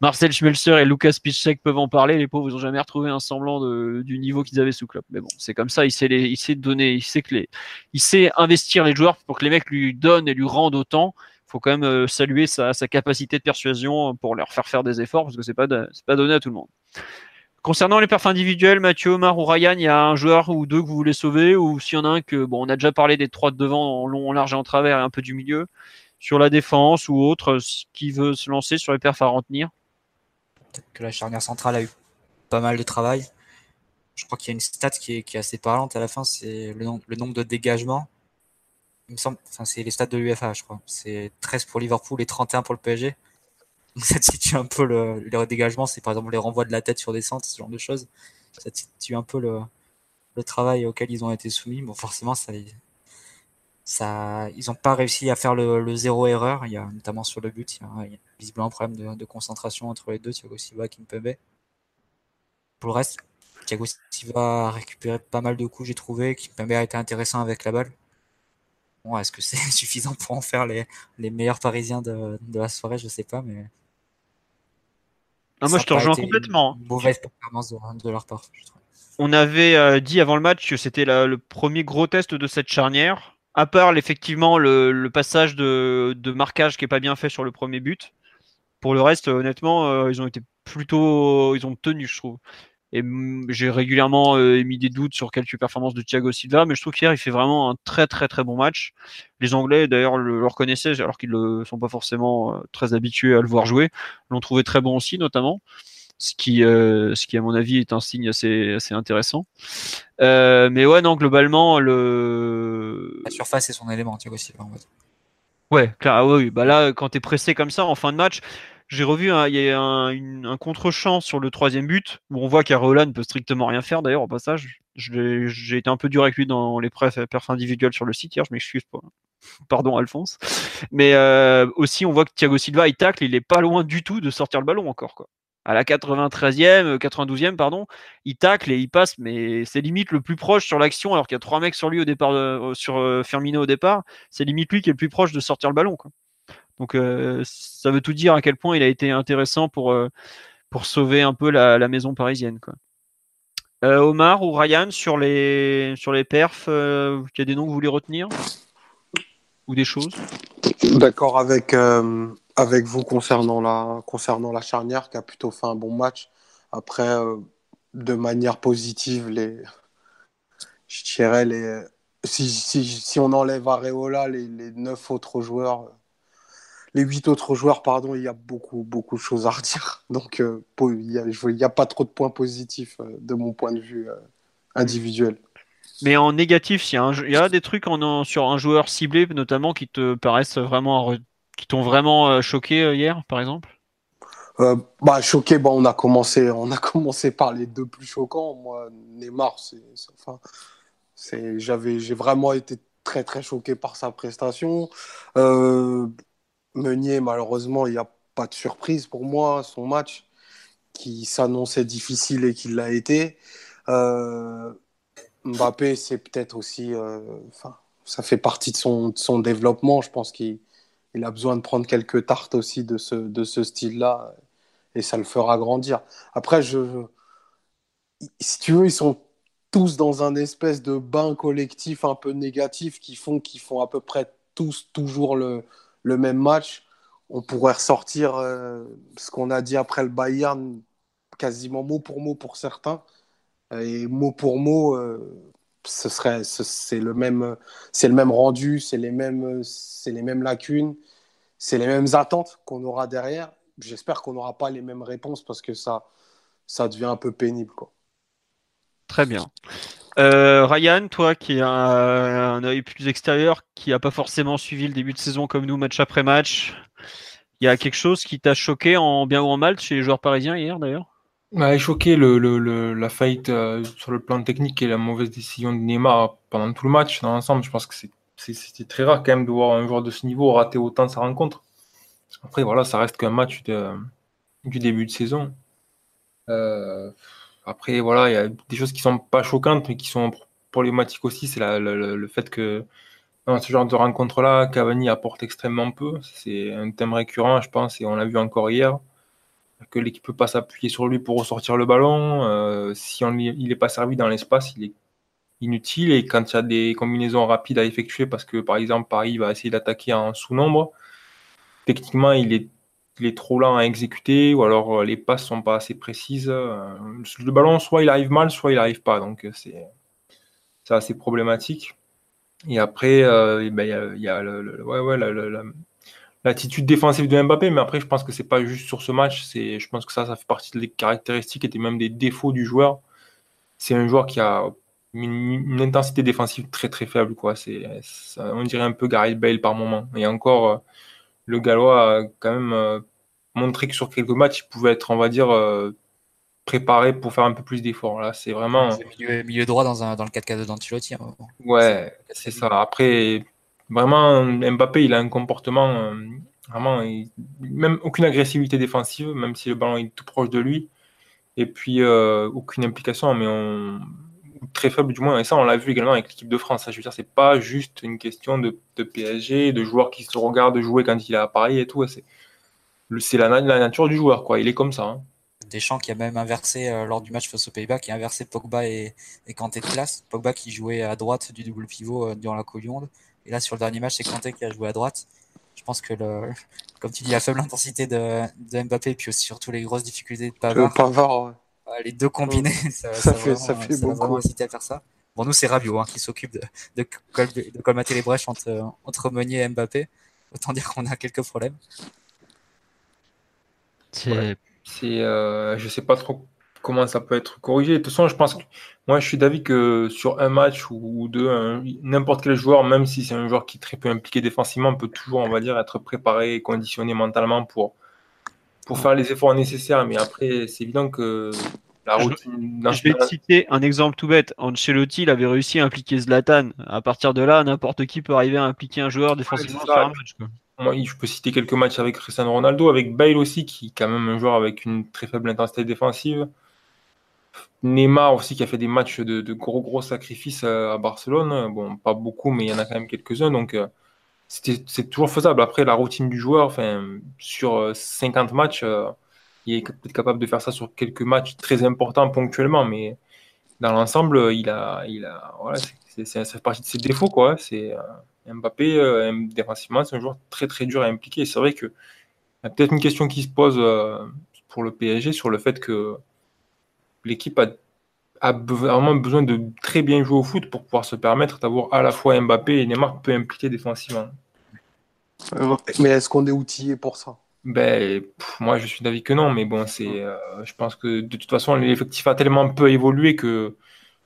Marcel Schmelzer et Lucas Piszczek peuvent en parler. Les pauvres, n'ont jamais retrouvé un semblant de, du niveau qu'ils avaient sous Klopp. Mais bon, c'est comme ça. Il sait, les, il sait donner, il sait que les, il sait investir les joueurs pour que les mecs lui donnent et lui rendent autant. Faut quand même euh, saluer sa, capacité de persuasion pour leur faire faire des efforts parce que c'est pas, pas donné à tout le monde. Concernant les perfs individuels, Mathieu, Omar ou Ryan, il y a un joueur ou deux que vous voulez sauver ou s'il y en a un que, bon, on a déjà parlé des trois de devant en long, en large et en travers et un peu du milieu, sur la défense ou autre, qui veut se lancer sur les perfs à retenir? Peut-être que la charnière centrale a eu pas mal de travail. Je crois qu'il y a une stat qui est, assez parlante à la fin, c'est le, nombre de dégagements. Il me semble, enfin, c'est les stats de l'UFA, je crois. C'est 13 pour Liverpool et 31 pour le PSG. Donc ça situe un peu le, les dégagements, c'est par exemple les renvois de la tête sur des centres, ce genre de choses. Ça situe un peu le, le travail auquel ils ont été soumis. Bon, forcément, ça, ils n'ont pas réussi à faire le, le, zéro erreur. Il y a notamment sur le but, il y a, visiblement un problème de, de, concentration entre les deux, Thiago Silva et Kimpembe. Pour le reste, Thiago Silva a récupéré pas mal de coups, j'ai trouvé. Kimpembe a été intéressant avec la balle. Bon, est-ce que c'est [laughs] suffisant pour en faire les, les meilleurs Parisiens de, de la soirée? Je sais pas, mais ah, moi, je te rejoins complètement. mauvaise performance de, leur part, On avait euh, dit avant le match que c'était le premier gros test de cette charnière. À part effectivement le, passage de, marquage qui est pas bien fait sur le premier but. Pour le reste, honnêtement, euh, ils ont été plutôt, ils ont tenu, je trouve. Et j'ai régulièrement euh, émis des doutes sur quelques performances de Thiago Silva, mais je trouve qu'hier il fait vraiment un très très très bon match. Les Anglais d'ailleurs le, reconnaissaient, alors qu'ils ne sont pas forcément euh, très habitués à le voir jouer, l'ont trouvé très bon aussi notamment, ce qui, euh, ce qui à mon avis est un signe assez, assez intéressant. mais ouais non globalement le la surface est son élément Thiago Silva en fait. Ouais, clair, ah oui, bah là, quand tu es pressé comme ça en fin de match, j'ai revu, il y a un, un contre-champ sur le troisième but, où on voit qu'Areola ne peut strictement rien faire d'ailleurs au passage. J'ai été un peu dur avec lui dans les perfs individuels sur le site hier, je m'excuse pas. [laughs] Pardon Alphonse. Mais euh, aussi on voit que Thiago Silva il tacle, il est pas loin du tout de sortir le ballon encore. Quoi. À la 93e, 92e, pardon, il tacle et il passe, mais c'est limite le plus proche sur l'action, alors qu'il y a trois mecs sur lui au départ, euh, sur euh, Firmino au départ, c'est limite lui qui est le plus proche de sortir le ballon. Quoi. Donc euh, ça veut tout dire à quel point il a été intéressant pour, euh, pour sauver un peu la, maison parisienne. Quoi. Euh, Omar ou Ryan sur les, sur les perfs, il y a des noms que vous voulez retenir? Ou des choses? D'accord avec, avec vous concernant la, concernant la charnière qui a plutôt fait un bon match. Après, de manière positive, les, je dirais les, si, si, si on enlève Areola, les, les neuf autres joueurs les huit autres joueurs, pardon, il y a beaucoup, beaucoup de choses à redire. [laughs] Donc, euh, il n'y a, pas trop de points positifs euh, de mon point de vue euh, individuel. Mais en négatif, il y, a des trucs en, sur un joueur ciblé, notamment, qui te paraissent vraiment, qui t'ont vraiment choqué hier, par exemple? Bah, choqué, bon, on a commencé, on a [laughs] commencé par les deux plus choquants. Moi, Neymar, c'est, enfin, c'est, j'avais, j'ai vraiment été très très choqué par sa prestation. Euh, Meunier, malheureusement, il n'y a pas de surprise pour moi. Son match qui s'annonçait difficile et qui l'a été. Euh, Mbappé, c'est peut-être aussi. Euh, ça fait partie de son, développement. Je pense qu'il il a besoin de prendre quelques tartes aussi de ce, style-là et ça le fera grandir. Après, je, si tu veux, ils sont tous dans un espèce de bain collectif un peu négatif qui font, qui font à peu près tous toujours le, le même match on pourrait ressortir ce qu'on a dit après le Bayern, quasiment mot pour mot pour certains. Et mot pour mot, ce serait, c'est le même, c'est rendu, c'est les mêmes, c'est les mêmes lacunes, c'est les mêmes attentes qu'on aura derrière. J'espère qu'on n'aura pas les mêmes réponses parce que ça, ça devient un peu pénible, quoi. Très bien. Euh, Ryan, toi qui as un, œil plus extérieur, qui n'a pas forcément suivi le début de saison comme nous, match après match, il y a quelque chose qui t'a choqué en bien ou en mal chez les joueurs parisiens hier d'ailleurs? M'a choqué le, la faillite euh, sur le plan technique et la mauvaise décision de Neymar pendant tout le match dans l'ensemble. Je pense que c'était très rare quand même de voir un joueur de ce niveau rater autant sa rencontre. Après, voilà, ça reste qu'un match du début de saison. Euh, après, voilà, il y a des choses qui sont pas choquantes, mais qui sont problématiques aussi. C'est le, le, fait que dans ce genre de rencontre-là, Cavani apporte extrêmement peu. C'est un thème récurrent, je pense, et on l'a vu encore hier que l'équipe peut pas s'appuyer sur lui pour ressortir le ballon. Euh, si on, il n'est pas servi dans l'espace, il est inutile. Et quand il y a des combinaisons rapides à effectuer, parce que par exemple Paris va essayer d'attaquer en sous-nombre, techniquement il est, il est trop lent à exécuter, ou alors euh, les passes sont pas assez précises. Euh, le ballon, soit il arrive mal, soit il arrive pas. Donc c'est assez problématique. Et après, eh ben, il y, a, le, ouais, ouais, l'attitude défensive de Mbappé, mais après, je pense que c'est pas juste sur ce match. Je pense que ça, ça fait partie des caractéristiques et même des défauts du joueur. C'est un joueur qui a une, intensité défensive très très faible, quoi. C'est, on dirait un peu Gareth Bale par moment. Et encore, euh, le Gallois a quand même euh, montré que sur quelques matchs, il pouvait être, on va dire, euh, préparé pour faire un peu plus d'efforts. Là, c'est vraiment. Milieu, milieu, droit dans, un, dans le 4 4 d'Antilotti. Hein. Ouais, c'est ça. Après, Vraiment, Mbappé, il a un comportement euh, vraiment, même aucune agressivité défensive, même si le ballon est tout proche de lui. Et puis, euh, aucune implication, mais on, très faible du moins. Et ça, on l'a vu également avec l'équipe de France. Je veux dire, c'est pas juste une question de, PSG, de joueurs qui se regardent jouer quand il est à Paris et tout. C'est la, la, nature du joueur, quoi. Il est comme ça. Hein. Deschamps qui a même inversé euh, lors du match face aux Pays-Bas, qui a inversé Pogba et, et Kanté de classe. Pogba qui jouait à droite du double pivot durant la Coupe et là, sur le dernier match, c'est Kanté qui a joué à droite. Je pense que, le, [laughs] comme tu dis, la faible intensité de, de Mbappé, puis aussi surtout les grosses difficultés de Pavard. Les deux combinés, [laughs] ça, fait, ça fait beaucoup. inciter à faire ça. Bon, nous, c'est Rabiot hein, qui s'occupe de, de, de, colmater les brèches entre, entre Meunier et Mbappé. Autant dire qu'on a quelques problèmes. C'est, euh, je sais pas trop comment ça peut être corrigé. De toute façon, je pense que moi, je suis d'avis que sur un match ou deux, n'importe quel joueur, même si c'est un joueur qui est très peu impliqué défensivement, peut toujours, on va dire, être préparé et conditionné mentalement pour, pour faire les efforts nécessaires. Mais après, c'est évident que la routine. Je, vais te citer un exemple tout bête. Ancelotti, il avait réussi à impliquer Zlatan. À partir de là, n'importe qui peut arriver à impliquer un joueur défensivement sur un match. Moi, je peux citer quelques matchs avec Cristiano Ronaldo, avec Bale aussi, qui est quand même un joueur avec une très faible intensité défensive. Neymar aussi qui a fait des matchs de, gros gros sacrifices à, Barcelone. Bon, pas beaucoup, mais il y en a quand même quelques-uns. Donc euh, c'est toujours faisable. Après, la routine du joueur, sur 50 euh, matchs, euh, il est peut-être capable de faire ça sur quelques matchs très importants ponctuellement, mais dans l'ensemble, il a, il a, voilà, c'est, ça fait partie de ses défauts, quoi. C'est Mbappé, défensivement, c'est un joueur très très dur à impliquer. C'est vrai que y a peut-être une question qui se pose pour le PSG sur le fait que l'équipe a, vraiment besoin de très bien jouer au foot pour pouvoir se permettre d'avoir à la fois Mbappé et Neymar peu impliqués défensivement. Mais est-ce qu'on est outillé pour ça? Ben, moi, je suis d'avis que non, mais bon, c'est, euh, je pense que de toute façon, l'effectif a tellement peu évolué que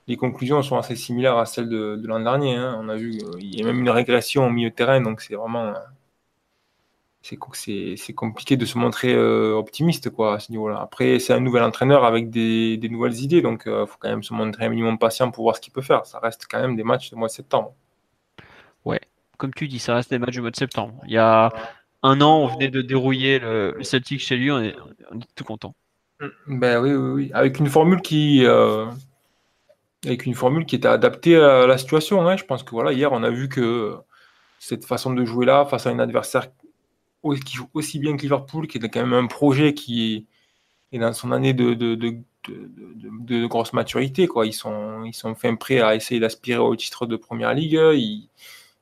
les conclusions sont assez similaires à celles de, l'an dernier. Hein. On a vu, euh, il y a même une régression au milieu de terrain, donc c'est vraiment, c'est compliqué de se montrer euh, optimiste quoi, à ce niveau-là. Après, c'est un nouvel entraîneur avec des, nouvelles idées, donc il euh, faut quand même se montrer un minimum patient pour voir ce qu'il peut faire. Ça reste quand même des matchs du mois de septembre. Ouais, comme tu dis, ça reste des matchs du mois de septembre. Il y a un an, on venait de dérouiller le, Celtic chez lui, on est, tout content. Mm, ben oui, oui, oui. Avec une formule qui, euh, avec une formule qui était adaptée à la situation. Hein. Je pense que voilà, hier, on a vu que cette façon de jouer là, face à un adversaire qui joue aussi bien que Liverpool, qui est quand même un projet qui est, dans son année de, de, de, grosse maturité. Quoi. Ils, sont, ils sont fin prêts à essayer d'aspirer au titre de Première Ligue. Ils,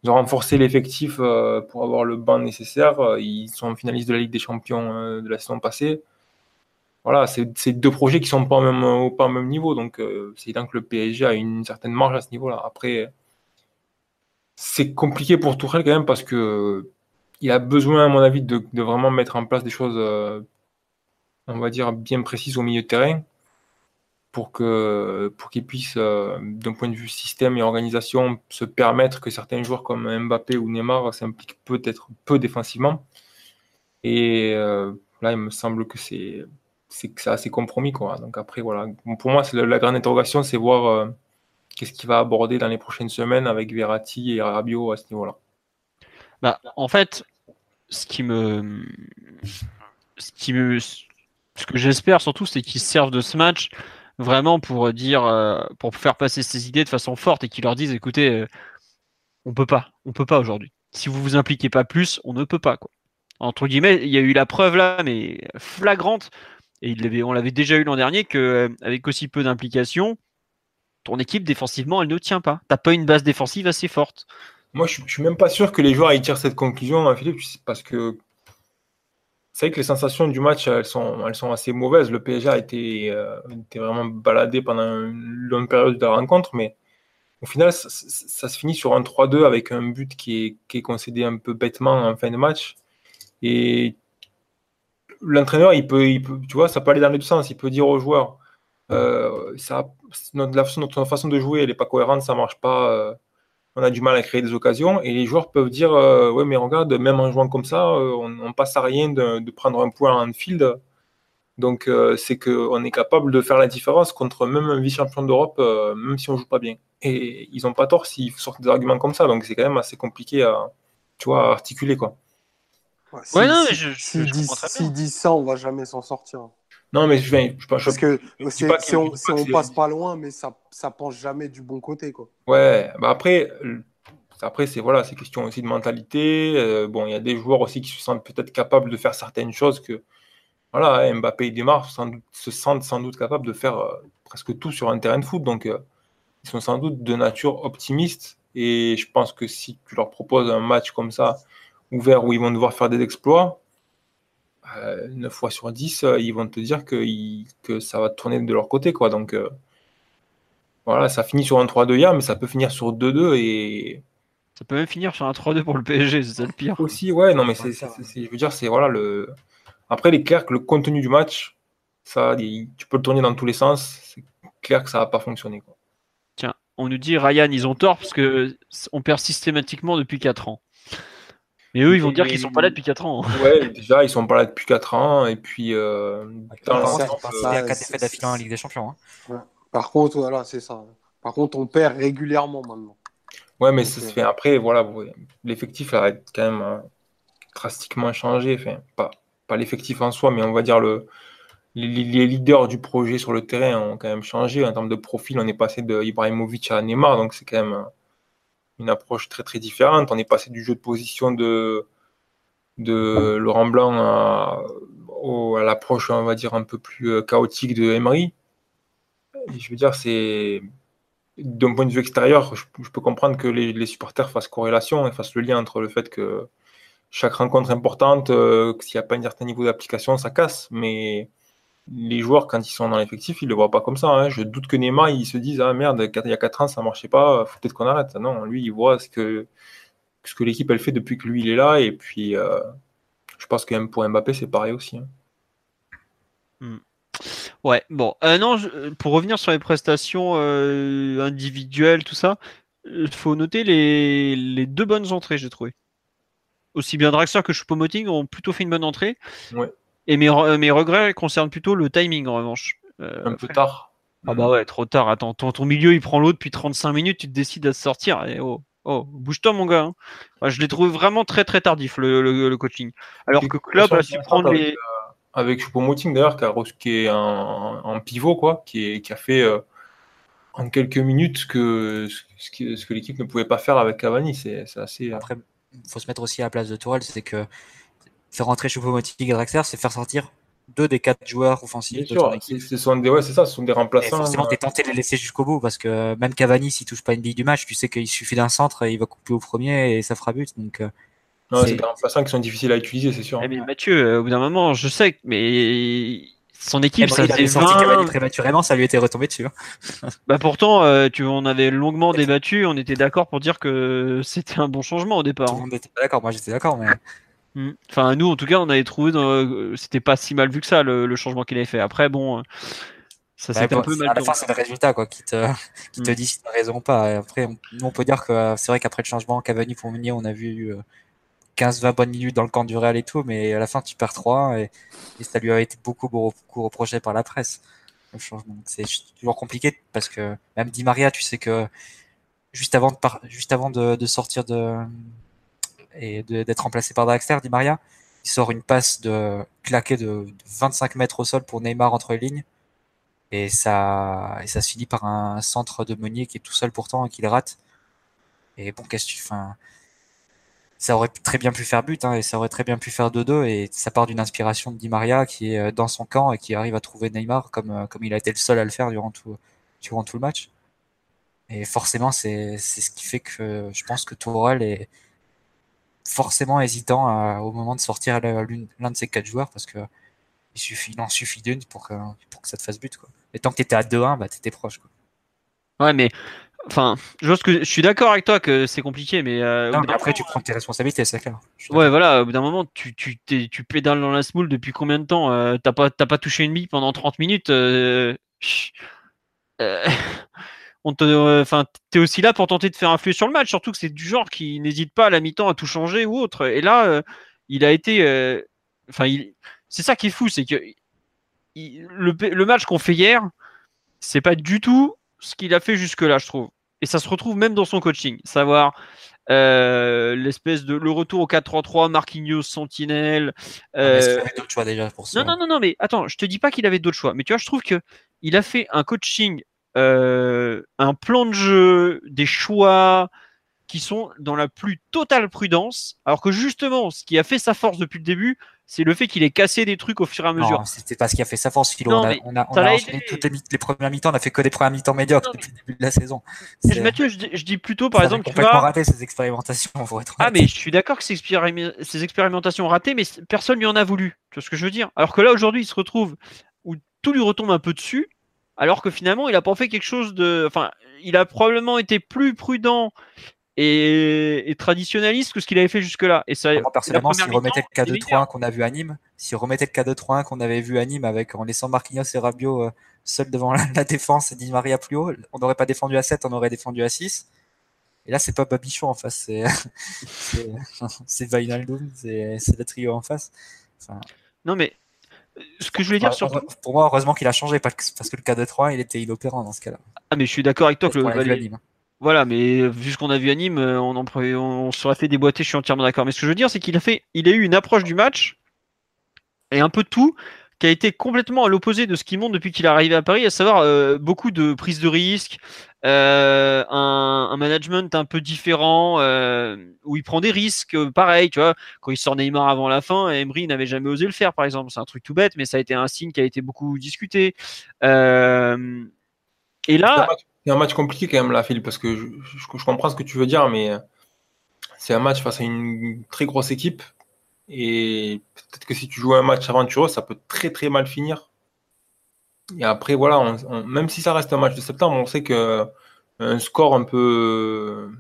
ont renforcé l'effectif pour avoir le banc nécessaire. Ils sont finalistes de la Ligue des Champions de la saison passée. Voilà, c'est deux projets qui sont pas au même, pas au même niveau. Donc, c'est évident que le PSG a une certaine marge à ce niveau-là. Après, c'est compliqué pour Tourelle quand même parce que il a besoin, à mon avis, de, vraiment mettre en place des choses, euh, on va dire, bien précises au milieu de terrain pour que pour qu'il puisse, euh, d'un point de vue système et organisation, se permettre que certains joueurs comme Mbappé ou Neymar s'impliquent peut-être peu défensivement. Et euh, là, il me semble que c'est c'est assez compromis quoi. Donc après voilà, pour moi, c'est la, grande interrogation, c'est voir qu'est-ce qu'il va aborder dans les prochaines semaines avec Verratti et Rabiot à ce niveau-là. Bah, en fait, ce qui me, ce que j'espère surtout, c'est qu'ils servent de ce match vraiment pour dire, euh, pour faire passer ces idées de façon forte et qu'ils leur disent, écoutez, euh, on peut pas, on peut pas aujourd'hui. Si vous vous impliquez pas plus, on ne peut pas quoi. Entre guillemets, il y a eu la preuve là, mais flagrante, et on l'avait déjà eu l'an dernier, que euh, avec aussi peu d'implication, ton équipe défensivement, elle ne tient pas. T'as pas une base défensive assez forte. Moi, je, ne suis même pas sûr que les joueurs aient tirent cette conclusion, hein, Philippe, parce que c'est vrai que les sensations du match, elles sont, assez mauvaises. Le PSG a été, euh, vraiment baladé pendant une longue période de la rencontre, mais au final, ça, se finit sur un 3-2 avec un but qui est, concédé un peu bêtement en fin de match. Et l'entraîneur, il peut, tu vois, ça peut aller dans les deux sens. Il peut dire aux joueurs, euh, notre, façon de jouer, elle n'est pas cohérente, ça marche pas. Euh, on a du mal à créer des occasions et les joueurs peuvent dire euh, ouais mais regarde même en jouant comme ça euh, on, passe à rien de, prendre un point en field. Donc euh, c'est qu'on est capable de faire la différence contre même un vice-champion d'Europe même si on joue pas bien. Et ils ont pas tort s'ils sortent des arguments comme ça. Donc c'est quand même assez compliqué à tu vois à articuler quoi. Ouais, non mais je, je, S'ils disent ça on va jamais s'en sortir non, mais je, je, Parce que si, on, passe pas loin, mais ça, ça pense jamais du bon côté. Quoi. Ouais, bah après, après c'est voilà, c'est question aussi de mentalité. Euh, bon, il y a des joueurs aussi qui se sentent peut-être capables de faire certaines choses que voilà, hein, Mbappé démarre, se sentent sans doute capables de faire euh, presque tout sur un terrain de foot. Donc, euh, ils sont sans doute de nature optimiste. Et je pense que si tu leur proposes un match comme ça, ouvert, où ils vont devoir faire des exploits, 9 fois sur 10, euh, ils vont te dire que, que ça va tourner de leur côté. Quoi. Donc euh, voilà, ça finit sur un 3-2 hier, mais ça peut finir sur 2-2 et. Ça peut même finir sur un 3-2 pour le PSG, c'est ça le pire. Aussi, ouais, non, mais c'est, je veux dire, c'est voilà le. Après, il est clair que le contenu du match, ça, tu peux le tourner dans tous les sens. C'est clair que ça va pas fonctionner. Quoi. Tiens, on nous dit Ryan, ils ont tort parce que on perd systématiquement depuis 4 ans. Mais eux, ils vont dire qu'ils sont pas là depuis 4 ans. Ouais, déjà, ils sont pas là depuis 4 ans. Et puis, euh, dans à 4 défaites d'affilée en Ligue des Champions. Hein. Par contre, voilà, c'est ça. Par contre, on perd régulièrement maintenant. Ouais, mais ça se fait après. Voilà, l'effectif a quand même euh, drastiquement changé. Enfin, pas, pas l'effectif en soi, mais on va dire le, les, les, leaders du projet sur le terrain ont quand même changé. En termes de profil, on est passé de Ibrahimovic à Neymar, donc c'est quand même une approche très très différente. On est passé du jeu de position de, de Laurent Blanc à, à l'approche, on va dire, un peu plus euh, chaotique de Emery. je veux dire, c'est d'un point de vue extérieur, je, peux comprendre que les, les, supporters fassent corrélation et fassent le lien entre le fait que chaque rencontre importante, euh, s'il n'y a pas un certain niveau d'application, ça casse. Mais les joueurs, quand ils sont dans l'effectif, ils ne le voient pas comme ça. Hein. Je doute que Neymar, ils se disent Ah merde, il y a 4 ans, ça ne marchait pas, faut peut-être qu'on arrête. Non, lui, il voit ce que, ce que l'équipe elle fait depuis que lui, il est là. Et puis, euh, je pense que même pour Mbappé, c'est pareil aussi. Hein. Hmm. Ouais, bon. Euh, non, pour revenir sur les prestations euh, individuelles, tout ça, il faut noter les, les, deux bonnes entrées, j'ai trouvé. Aussi bien Draxler que Choupo-Moting ont plutôt fait une bonne entrée. Ouais. Et mes, mes, regrets concernent plutôt le timing en revanche. Euh, un peu tard. Ah bah ouais, trop tard. Attends, ton, ton milieu il prend l'eau depuis 35 minutes, tu te décides à sortir. Et oh, oh bouge-toi mon gars. Hein. je l'ai trouvé vraiment très très tardif le, le, coaching. Alors que Klopp a su prendre les. Euh, avec Choupo-Moting d'ailleurs, qui, est un, pivot, quoi, qui, est, qui a fait euh, en quelques minutes que, ce, que, ce que l'équipe ne pouvait pas faire avec Cavani. C'est assez. Après, il faut se mettre aussi à la place de Tourelle, c'est que faire rentrer Choupo-Moting et Draxler, c'est faire sortir deux des quatre joueurs offensifs. ce sont des, ouais, c'est ça, ce sont des remplaçants. forcément, tu es tenté de les laisser jusqu'au bout parce que même Cavani, s'il touche pas une bille du match, tu sais qu'il suffit d'un centre, il va couper au premier et ça fera but. Donc, euh, c'est des remplaçants qui sont difficiles à utiliser, c'est sûr. Eh, mais Mathieu, euh, au bout d'un moment, je sais, mais son équipe, ça il sorti Cavani prématurément, ça lui était retombé dessus. Hein. [laughs] bah pourtant, euh, tu, on avait longuement débattu, on était d'accord pour dire que c'était un bon changement au départ. Tout le hein. monde était d'accord, moi j'étais d'accord, mais. Hmm. Enfin, nous, en tout cas, on avait trouvé, euh, c'était pas si mal vu que ça le, changement qu'il avait fait. Après, bon, euh, ça s'est un peu mal. À la fin, c'est le résultat quoi, qui te, qui te hmm. dit si tu as raison ou pas. après, on, nous, on peut dire que c'est vrai qu'après le changement Cavani pour Meunier, on a vu 15-20 bonnes minutes dans le camp du Real et tout, mais à la fin, tu perds 3 et, et ça lui a été beaucoup, beaucoup reproché par la presse. C'est toujours compliqué parce que même Di Maria, tu sais que juste avant de, juste avant de, de sortir de et d'être remplacé par Draxler, Di Maria, il sort une passe de claquée de, 25 mètres au sol pour Neymar entre les lignes. Et ça, et ça se finit par un centre de Meunier qui est tout seul pourtant et qui le rate. Et bon, qu'est-ce que tu fais ça aurait très bien pu faire but hein, et ça aurait très bien pu faire 2-2 et ça part d'une inspiration de Di Maria qui est euh, dans son camp et qui arrive à trouver Neymar comme euh, comme il a été le seul à le faire durant tout durant tout le match. Et forcément c'est c'est ce qui fait que je pense que Tourelle est forcément hésitant au moment de sortir l'un de ces quatre joueurs parce que il suffit il en suffit d'une pour que pour que ça te fasse but quoi. Et tant que tu étais à 2-1 bah étais proche quoi. Ouais mais Enfin, je, que, je suis d'accord avec toi que c'est compliqué, mais, euh, après tu prends tes responsabilités, c'est clair. Ouais, voilà, au bout d'un moment, tu, tu, tu pédales dans la smoule depuis combien de temps euh, T'as pas, pas touché une bille pendant 30 minutes euh, [laughs] on te, enfin, t'es aussi là pour tenter de faire influer sur le match, surtout que c'est du genre qui n'hésite pas à la mi-temps à tout changer ou autre. Et là, il a été, enfin, il, c'est ça qui est fou, c'est que le, le match qu'on fait hier, c'est pas du tout ce qu'il a fait jusque-là, je trouve. Et ça se retrouve même dans son coaching, savoir euh, l'espèce de le retour au 4-3-3, Marquinhos, Sentinelle. Ah, euh... il avait d'autres choix déjà pour ça Non, non, non, non, mais attends, je te dis pas qu'il avait d'autres choix, mais tu vois, je trouve que il a fait un coaching, euh, un plan de jeu, des choix qui sont dans la plus totale prudence, alors que justement, ce qui a fait sa force depuis le début, c'est le fait qu'il ait cassé des trucs au fur et à mesure. c'était pas ce qui a fait sa force, Philo. on a, on a, on a enchaîné toutes les, les premières mi-temps, on a fait que des premières mi-temps médiocres depuis le début de la saison. Mathieu, je dis, je dis, plutôt, par exemple, tu vois... raté ces expérimentations, être Ah, mais je suis d'accord que ces, ces expérimentations ratées, mais personne lui en a voulu. Tu vois ce que je veux dire? Alors que là, aujourd'hui, il se retrouve où tout lui retombe un peu dessus, alors que finalement, il a pas fait quelque chose de. Enfin, il a probablement été plus prudent et, traditionnaliste que ce qu'il avait fait jusque-là. Et ça, personnellement, s'il remettait le K2-3 qu'on a vu à Nîmes, s'il remettait le K2-3 qu'on avait vu à Nîmes avec en laissant Marquinhos et Rabiot euh, seuls devant [laughs] la, défense et Di Maria plus haut, on n'aurait pas défendu à 7, on aurait défendu à 6. Et là, c'est pas Babichon en face, c'est [laughs] [laughs] c'est c'est le trio en face. non mais ce que je voulais dire sur pour moi, heureusement qu'il a changé parce que le K2-3, il était inopérant dans ce cas-là. Ah mais je suis d'accord avec toi que le, voilà, mais vu ce qu'on a vu à Nîmes, euh, on, en, on serait fait déboîter, je suis entièrement d'accord. Mais ce que je veux dire, c'est qu'il a fait, il a eu une approche du match et un peu de tout qui a été complètement à l'opposé de ce qu'il montre depuis qu'il est arrivé à Paris, à savoir euh, beaucoup de prise de risque, euh, un, management un peu différent où il prend des risques, pareil, tu vois, quand il sort Neymar avant la fin, Emery n'avait jamais osé le faire, par exemple, c'est un truc tout bête, mais ça a été un signe qui a été beaucoup discuté. et là, c'est un match compliqué quand même, la file, parce que je, comprends ce que tu veux dire, mais c'est un match face à une très grosse équipe. Et peut-être que si tu joues un match aventureux, ça peut très très mal finir. Et après, voilà, même si ça reste un match de septembre, on sait que un score un peu,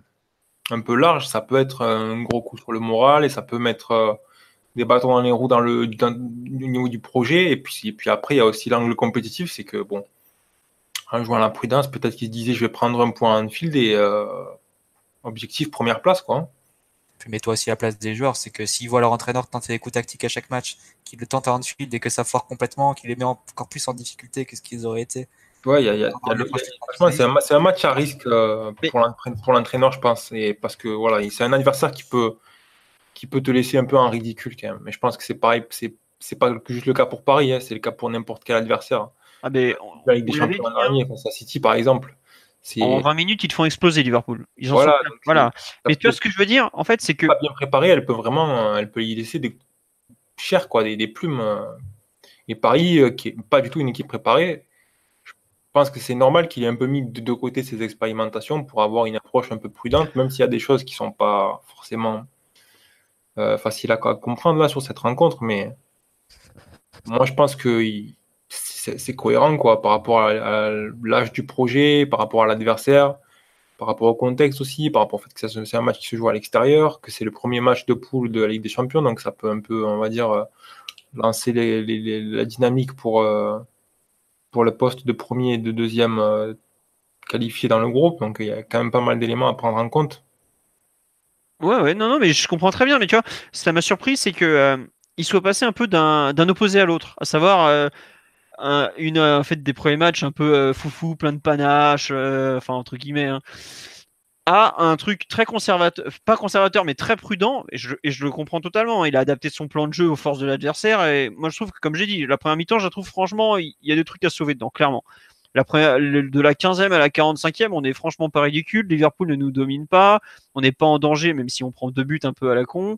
un peu large, ça peut être un gros coup sur le moral et ça peut mettre euh, des bâtons dans les roues dans le, au niveau du projet. Et puis, et puis après, il y a aussi l'angle compétitif, c'est que bon, en jouant à la prudence, peut-être qu'il se disait je vais prendre un point en field et euh, objectif première place quoi. Puis mets-toi aussi à la place des joueurs, c'est que s'ils voient leur entraîneur tenter des coups tactiques à chaque match, qu'ils le tentent en field et que ça foire complètement, qu'il les met encore plus en difficulté que ce qu'ils auraient été. Ouais, c'est un, match à risque euh, pour l'entraîneur, je pense, et parce que voilà, c'est un adversaire qui peut, qui peut te laisser un peu en ridicule quand même. Mais je pense que c'est pareil, c'est pas juste le cas pour Paris, hein, c'est le cas pour n'importe quel adversaire. Ah ben, avec des champions derniers, face à City par exemple. En 20 minutes, ils te font exploser Liverpool. Ils voilà. voilà. Mais tu vois ce que je veux dire En fait, c'est que. Pas bien préparée, elle peut vraiment, elle peut y laisser des chers quoi, des, des plumes. Euh. Et Paris, euh, qui n'est pas du tout une équipe préparée, je pense que c'est normal qu'il ait un peu mis de, de côté ses expérimentations pour avoir une approche un peu prudente, même s'il y a des choses qui ne sont pas forcément euh, faciles à, comprendre là sur cette rencontre. Mais moi, je pense que c'est cohérent quoi, par rapport à, l'âge du projet, par rapport à l'adversaire, par rapport au contexte aussi, par rapport au fait que c'est un match qui se joue à l'extérieur, que c'est le premier match de poule de la Ligue des Champions, donc ça peut un peu, on va dire, euh, lancer la dynamique pour, euh, pour le poste de premier et de deuxième euh, qualifié dans le groupe. Donc il y a quand même pas mal d'éléments à prendre en compte. Ouais, ouais, non, non, mais je comprends très bien. Mais tu vois, ça m'a surpris, c'est que il soit passé un peu d'un opposé à l'autre, à savoir une en des premiers matchs un peu foufou, plein de panache, enfin entre guillemets. Hein a un truc très conservateur, pas conservateur, mais très prudent, et je, le comprends totalement. Il a adapté son plan de jeu aux forces de l'adversaire, et moi je trouve que, comme j'ai dit, la première mi-temps, je trouve franchement, il y a des trucs à sauver dedans, clairement. La première, de la 15e à la 45e, on est franchement pas ridicule. Liverpool ne nous domine pas, on n'est pas en danger, même si on prend deux buts un peu à la con.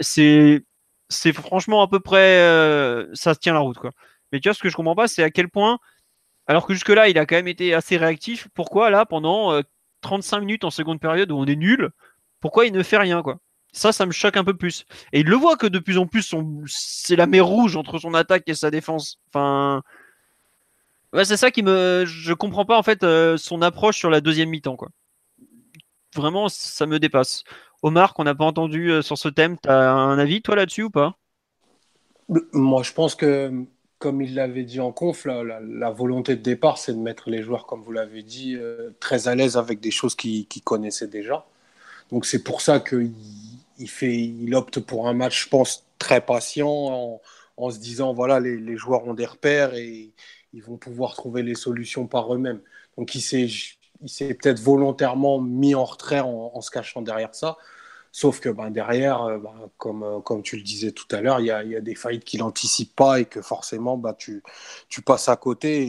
C'est, c'est franchement à peu près, euh, ça tient la route, quoi. Mais tu vois, ce que je comprends pas, c'est à quel point, alors que jusque-là, il a quand même été assez réactif, pourquoi là, pendant euh, 35 minutes en seconde période où on est nul, pourquoi il ne fait rien quoi? Ça, ça me choque un peu plus. Et il le voit que de plus en plus, c'est la mer rouge entre son attaque et sa défense. Enfin, c'est ça qui me, je comprends pas en fait euh, son approche sur la deuxième mi-temps quoi. Vraiment, ça me dépasse. Omar, qu'on n'a pas entendu euh, sur ce thème, tu as un avis toi là-dessus ou pas? Moi, je pense que comme il l'avait dit en conf, la, volonté de départ, c'est de mettre les joueurs, comme vous l'avez dit, euh, très à l'aise avec des choses qu'ils connaissaient déjà. Donc c'est pour ça qu'il il opte pour un match, je pense, très patient, en, se disant voilà, les, joueurs ont des repères et ils vont pouvoir trouver les solutions par eux-mêmes. Donc il s'est peut-être volontairement mis en retrait en, se cachant derrière ça. Sauf que ben, derrière, euh, ben, comme, euh, comme tu le disais tout à l'heure, il y a, y a, des faillites qu'il n'anticipe pas et que forcément ben, tu, tu passes à côté.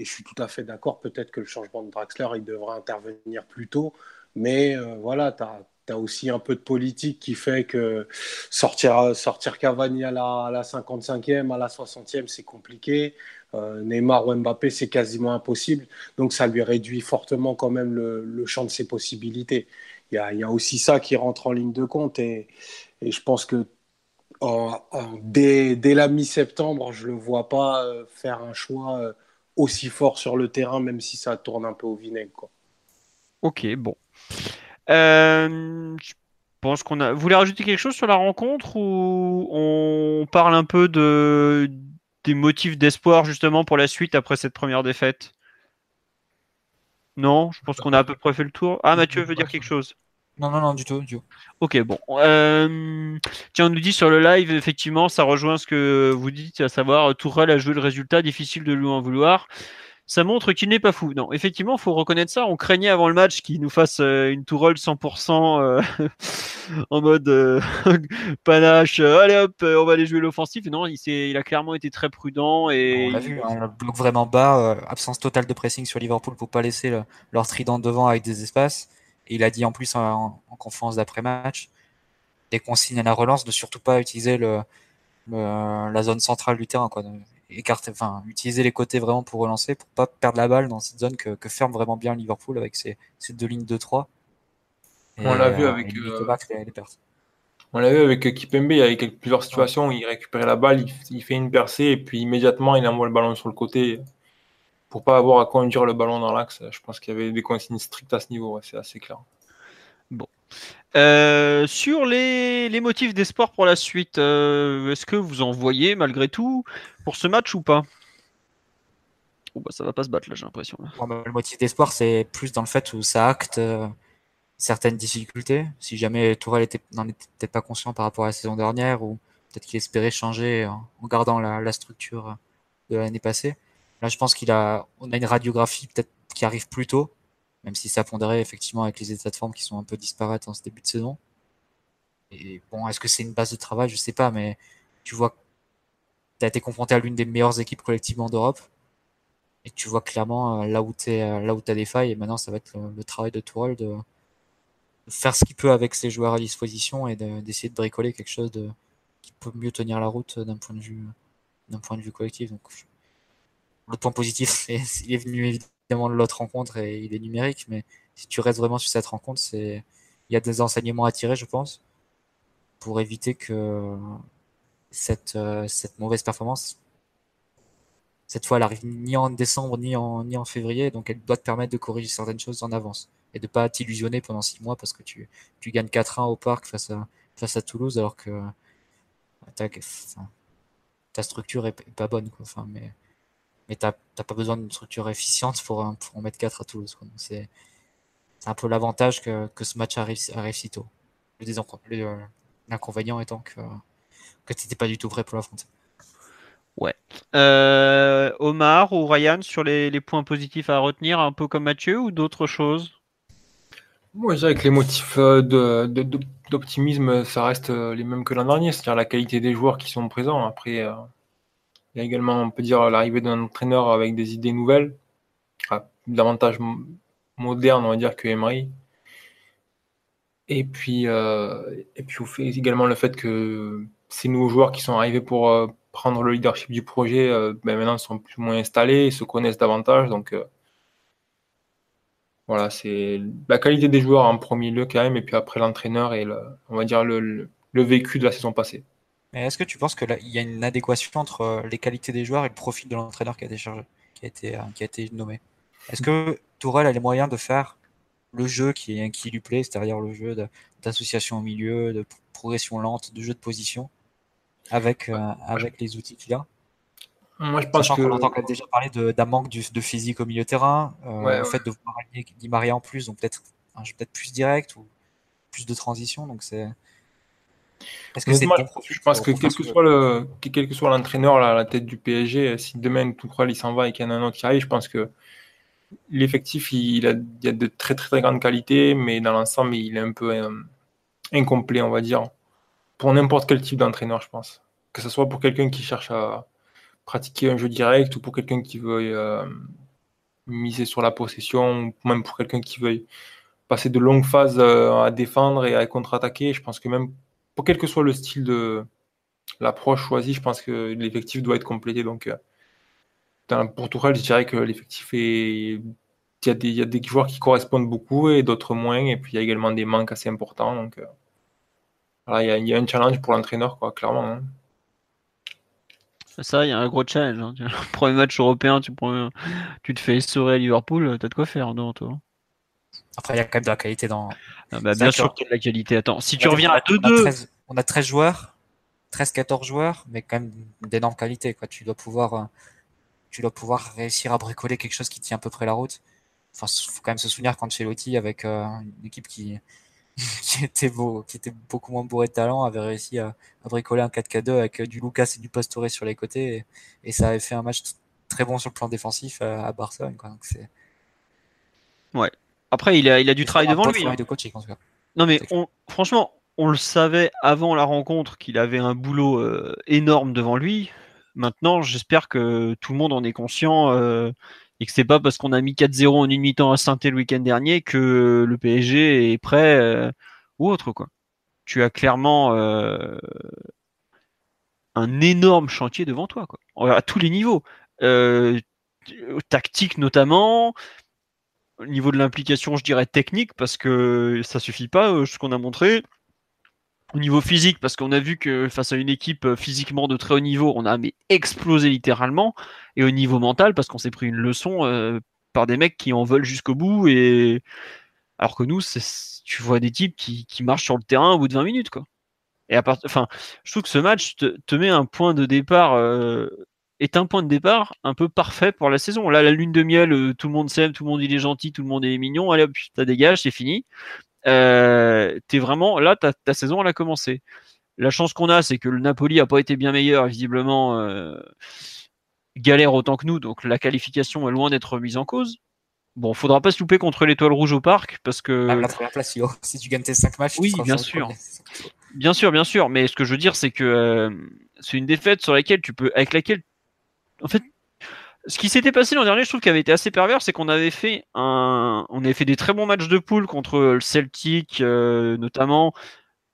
Et, je suis tout à fait d'accord, peut-être que le changement de Draxler, il devrait intervenir plus tôt. Mais euh, voilà, tu as, aussi un peu de politique qui fait que sortir, sortir Cavani à la, à la 55e, à la 60e, c'est compliqué. Neymar ou Mbappé, c'est quasiment impossible. Donc ça lui réduit fortement quand même le, le champ de ses possibilités il y, a, aussi ça qui rentre en ligne de compte. Et, je pense que dès, la mi-septembre, je ne le vois pas euh, faire un choix euh, aussi fort sur le terrain, même si ça tourne un peu au vinaigre. Ok, bon. Euh, je pense qu'on a. Vous voulez rajouter quelque chose sur la rencontre ou on parle un peu de des motifs d'espoir justement pour la suite après cette première défaite? Non, je pense qu'on a à peu près fait le tour. Ah, Mathieu veut dire quelque chose. Non, non, non, du tout. Du tout. Ok, bon. Euh, tiens, on nous dit sur le live, effectivement, ça rejoint ce que vous dites, à savoir Tourelle a joué le résultat, difficile de lui en vouloir ça montre qu'il n'est pas fou. Non, effectivement, faut reconnaître ça. On craignait avant le match qu'il nous fasse euh, une tourelle 100% euh, [laughs] en mode euh, [laughs] panache. allez hop, on va aller jouer l'offensif. Non, il, il a clairement été très prudent. Et... On l'a vu, hein, bloc vraiment bas, absence totale de pressing sur Liverpool pour pas laisser leur trident devant avec des espaces. Et il a dit en plus en, conférence d'après-match des consignes à la relance de surtout pas utiliser le, la zone centrale du terrain. Écarter, enfin, utiliser les côtés vraiment pour relancer, pour pas perdre la balle dans cette zone que, ferme vraiment bien Liverpool avec ses, deux lignes de 3. on l'a vu avec. On l'a vu avec Kipembe, il y a plusieurs situations, il récupérait la balle, il, fait une percée et puis immédiatement il envoie le ballon sur le côté pour pas avoir à conduire le ballon dans l'axe. Je pense qu'il y avait des consignes strictes à ce niveau, c'est assez clair. Bon. Euh, sur les, motifs d'espoir pour la suite, euh, est-ce que vous en voyez malgré tout pour ce match ou pas? Oh bah, Ça va pas se battre là, j'ai l'impression. Bah, le motif d'espoir, c'est plus dans le fait où ça acte euh, certaines difficultés. Si jamais Tourelle n'en était peut-être pas conscient par rapport à la saison dernière, ou peut-être qu'il espérait changer en, gardant la, structure de l'année passée. Là, je pense qu'il a, on a une radiographie peut-être qui arrive plus tôt même si ça fonderait effectivement avec les états de forme qui sont un peu disparates en ce début de saison. Et bon, est-ce que c'est une base de travail? Je sais pas, mais tu vois, tu as été confronté à l'une des meilleures équipes collectivement d'Europe. Et tu vois clairement euh, là où tu euh, là as des failles. Et maintenant, ça va être le, travail de Tourelle de, faire ce qu'il peut avec ses joueurs à disposition et d'essayer de, bricoler quelque chose de, qui peut mieux tenir la route d'un point de vue d'un point de vue collectif. Donc, le point positif, [laughs] il est venu de l'autre rencontre et il est numérique, mais si tu restes vraiment sur cette rencontre, c'est il y a des enseignements à tirer, je pense, pour éviter que cette, euh, cette mauvaise performance, cette fois, elle arrive ni en décembre ni en, ni en février, donc elle doit te permettre de corriger certaines choses en avance et de pas t'illusionner pendant six mois parce que tu, tu gagnes 4-1 au parc face à, face à Toulouse alors que ta, ta structure est, pas bonne. Quoi. Enfin, mais mais t'as pas besoin d'une structure efficiente pour, pour en mettre 4 à Toulouse. C'est un peu l'avantage que, que, ce match arrive, arrive si tôt. Euh, l'inconvénient étant que, que tu n'étais pas du tout prêt pour l'affronter. Ouais. Euh, Omar ou Ryan, sur les, les, points positifs à retenir, un peu comme Mathieu ou d'autres choses? Moi, je dirais que les motifs euh, d'optimisme, ça reste les mêmes que l'an dernier, c'est-à-dire la qualité des joueurs qui sont présents. Après, il y a également, on peut dire, l'arrivée d'un entraîneur avec des idées nouvelles, davantage moderne, on va dire, que Emery. Et puis, euh, et puis, également le fait que ces nouveaux joueurs qui sont arrivés pour euh, prendre le leadership du projet, euh, ben maintenant sont plus ou moins installés, se connaissent davantage. Donc, voilà, c'est la qualité des joueurs en premier lieu quand même, et puis après l'entraîneur et le, on va dire le vécu de la saison passée. Mais est-ce que tu penses qu'il y a une adéquation entre euh, les qualités des joueurs et le profil de l'entraîneur qui a été chargé, qui a été, euh, qui a été nommé? Est-ce que Tourelle a les moyens de faire le jeu qui, qui lui plaît, c'est-à-dire le jeu d'association au milieu, de progression lente, de jeu de position, avec, euh, avec les outils qu'il a? Moi, je pense Sachant que... qu'on entend déjà parler d'un manque de, physique au milieu terrain, le fait de voir Di Maria en plus, donc peut-être un jeu peut-être plus direct ou plus de transition, donc c'est que je pense que quel que, soit le, quel que soit l'entraîneur à la tête du PSG, si demain tout il s'en va et qu'il y en a un autre qui arrive, je pense que l'effectif il, a, il a de très, très très grandes qualités, mais dans l'ensemble il est un peu euh, incomplet, on va dire, pour n'importe quel type d'entraîneur, je pense. Que ce soit pour quelqu'un qui cherche à pratiquer un jeu direct ou pour quelqu'un qui veut euh, miser sur la possession, ou même pour quelqu'un qui veut passer de longues phases euh, à défendre et à contre-attaquer. Je pense que même quel que soit le style de l'approche choisie, je pense que l'effectif doit être complété. Donc, euh, pour Tourelle, je dirais que l'effectif est. Il y, a des, joueurs qui correspondent beaucoup et d'autres moins. Et puis, il y a également des manques assez importants. Donc, euh, voilà, il, y a, un challenge pour l'entraîneur, quoi, clairement. Hein. Ça, il y a un gros challenge. Hein. Premier match européen, tu te fais essorer à Liverpool, t'as de quoi faire, non, toi? Après, il y a quand même de la qualité dans. Ah bah, bien sûr qu'il y a de la qualité. Attends, si tu reviens à 2-2. On, a 13 joueurs, 13-14 joueurs, mais quand même d'énormes qualités. Quoi. Tu, dois pouvoir, euh, tu dois pouvoir réussir à bricoler quelque chose qui tient à peu près la route. Enfin, faut quand même se souvenir quand Chelotti, avec euh, une équipe qui, [laughs] qui, était beau, qui était beaucoup moins bourré de talent, avait réussi à, bricoler un 4K2 avec euh, du Lucas et du Pastore sur les côtés. Et, ça avait fait un match très bon sur le plan défensif à, Barcelone. Quoi. Donc c'est... Ouais, après, il a, il a du travail devant lui. Hein. non, mais franchement, on le savait avant la rencontre qu'il avait un boulot euh, énorme devant lui. Maintenant, j'espère que tout le monde en est conscient euh, et que c'est pas parce qu'on a mis 4-0 en une mi-temps à saint le week-end dernier que le PSG est prêt euh, ou autre quoi. Tu as clairement un énorme chantier devant toi quoi, à tous les niveaux, tactique notamment, au niveau de l'implication, je dirais technique, parce que ça suffit pas euh, ce qu'on a montré. Au niveau physique, parce qu'on a vu que face à une équipe euh, physiquement de très haut niveau, on a mais explosé littéralement. Et au niveau mental, parce qu'on s'est pris une leçon euh, par des mecs qui en veulent jusqu'au bout. Et alors que nous, tu vois des types qui, marchent sur le terrain au bout de 20 minutes, quoi. Et enfin, je trouve que ce match te, met un point de départ est un point de départ un peu parfait pour la saison. Là, la lune de miel, euh, tout le monde s'aime, tout le monde il est gentil, tout le monde est mignon. Allez hop, ça dégage, c'est fini. Euh, t'es vraiment là, ta, ta, saison elle a commencé. La chance qu'on a, c'est que le Napoli a pas été bien meilleur, visiblement euh, galère autant que nous, donc la qualification est loin d'être mise en cause. Bon, faudra pas se louper contre l'étoile rouge au parc parce que. la première place, si tu gagnes tes 5 matchs, oui, bien sûr. Bien sûr, bien sûr, mais ce que je veux dire, c'est que euh, c'est une défaite sur laquelle tu peux, avec laquelle en fait, ce qui s'était passé l'an dernier, je trouve qu'il avait été assez pervers, c'est qu'on avait fait un, on avait fait des très bons matchs de poule contre le Celtic, euh, notamment.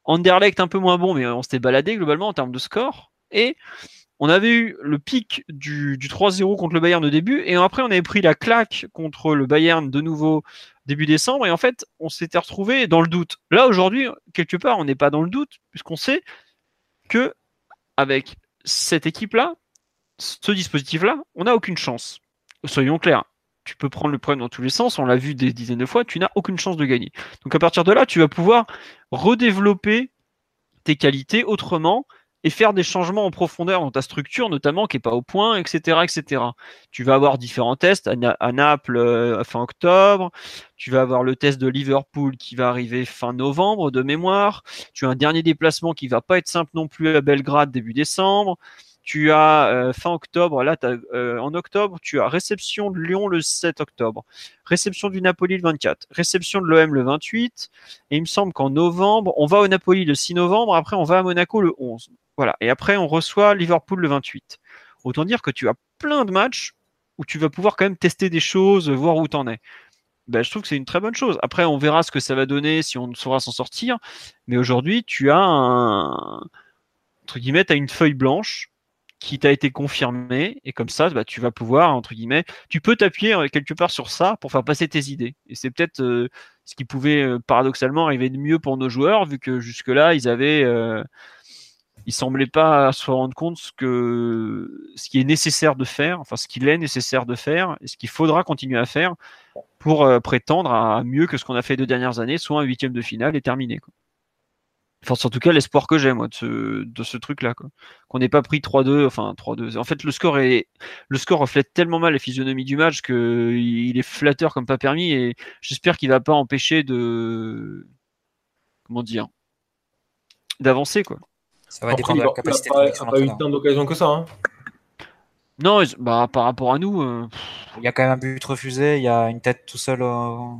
Anderlecht un peu moins bon, mais on s'était baladé globalement en termes de score. Et on avait eu le pic du, 3-0 contre le Bayern au début, et après on avait pris la claque contre le Bayern de nouveau début décembre, et en fait on s'était retrouvé dans le doute. Là aujourd'hui, quelque part, on n'est pas dans le doute, puisqu'on sait que avec cette équipe-là, ce dispositif-là, on n'a aucune chance. Soyons clairs. Tu peux prendre le problème dans tous les sens, on l'a vu des dizaines de fois, tu n'as aucune chance de gagner. Donc à partir de là, tu vas pouvoir redévelopper tes qualités autrement et faire des changements en profondeur dans ta structure, notamment qui n'est pas au point, etc., etc. Tu vas avoir différents tests à, Naples euh, fin octobre. Tu vas avoir le test de Liverpool qui va arriver fin novembre de mémoire. Tu as un dernier déplacement qui va pas être simple non plus à Belgrade début décembre. Tu as euh, fin octobre, là, euh, en octobre, tu as réception de Lyon le 7 octobre, réception du Napoli le 24, réception de l'OM le 28, et il me semble qu'en novembre, on va au Napoli le 6 novembre, après on va à Monaco le 11. Voilà, et après on reçoit Liverpool le 28. Autant dire que tu as plein de matchs où tu vas pouvoir quand même tester des choses, voir où t'en es. Ben, je trouve que c'est une très bonne chose. Après, on verra ce que ça va donner si on saura s'en sortir. Mais aujourd'hui, tu as un, entre guillemets, as une feuille blanche qui t'a été confirmé et comme ça bah, tu vas pouvoir entre guillemets tu peux t'appuyer euh, quelque part sur ça pour faire passer tes idées et c'est peut-être euh, ce qui pouvait euh, paradoxalement arriver de mieux pour nos joueurs vu que jusque là ils avaient ils semblaient pas se rendre compte ce que ce qui est nécessaire de faire enfin ce qu'il est nécessaire de faire et ce qu'il faudra continuer à faire pour prétendre à mieux que ce qu'on a fait deux dernières années soit un huitième de finale et terminé. Enfin, en tout cas, l'espoir que j'ai, moi, de ce, de ce truc-là. Qu'on n'ait pas pris 3-2, enfin 3-2. En fait, le score, est, le score reflète tellement mal la physionomie du match qu'il est flatteur comme pas permis et j'espère qu'il va pas empêcher de. Comment dire D'avancer, quoi. Ça va dépendre de la capacité de Il n'a pas eu tant d'occasions que ça. Hein. Non, bah, par rapport à nous. Euh, il y a quand même un but refusé, il y a une tête tout seul au,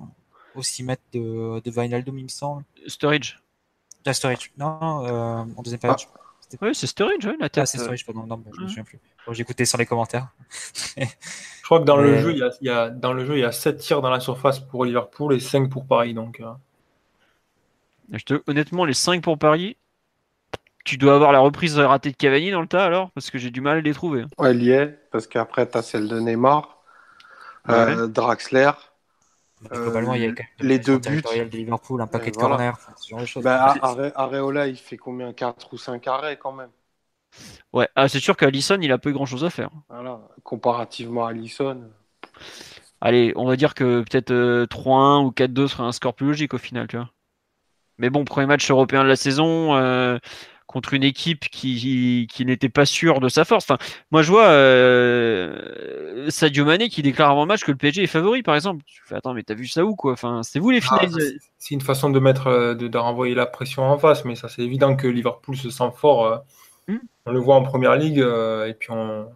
6 mètres de, de il me semble. Storage. La Storage. Non, euh, en deuxième. Ah. Oui, c'est Storage, ouais, la tête. Ah, c'est Storage, pardon. Non, je me souviens plus. J'ai écouté sur les commentaires. je crois que dans, le jeu, il y a, il y a, dans le jeu, il y a 7 tirs dans la surface pour Liverpool et 5 pour Paris. Donc, euh... je te... Honnêtement, les 5 pour Paris, tu dois avoir la reprise ratée de Cavani dans le tas alors Parce que j'ai du mal à les trouver. Ouais, elle y est, parce qu'après, tu as celle de Neymar, euh, Draxler. Globalement, il y a les deux buts de Liverpool, un paquet de corners, ce genre de choses. Bah, Areola, il fait combien? 4 ou 5 arrêts quand même Ouais, ah, c'est sûr qu'Alisson, il a peu grand chose à faire. Voilà, comparativement à Alisson. Allez, on va dire que peut-être 3-1 ou 4-2 serait un score plus logique au final, tu vois. Mais bon, premier match européen de la saison, euh, contre une équipe qui, qui, n'était pas sûre de sa force. Enfin, moi, je vois euh, Sadio Mané qui déclare avant le match que le PSG est favori, par exemple. Je fais, attends, mais t'as vu ça où, quoi? Enfin, c'est vous les ah, finales. c'est une façon de mettre, euh, de, renvoyer la pression en face, mais ça, c'est évident que Liverpool se sent fort. Euh. Hmm. On le voit en première ligue, et puis, on,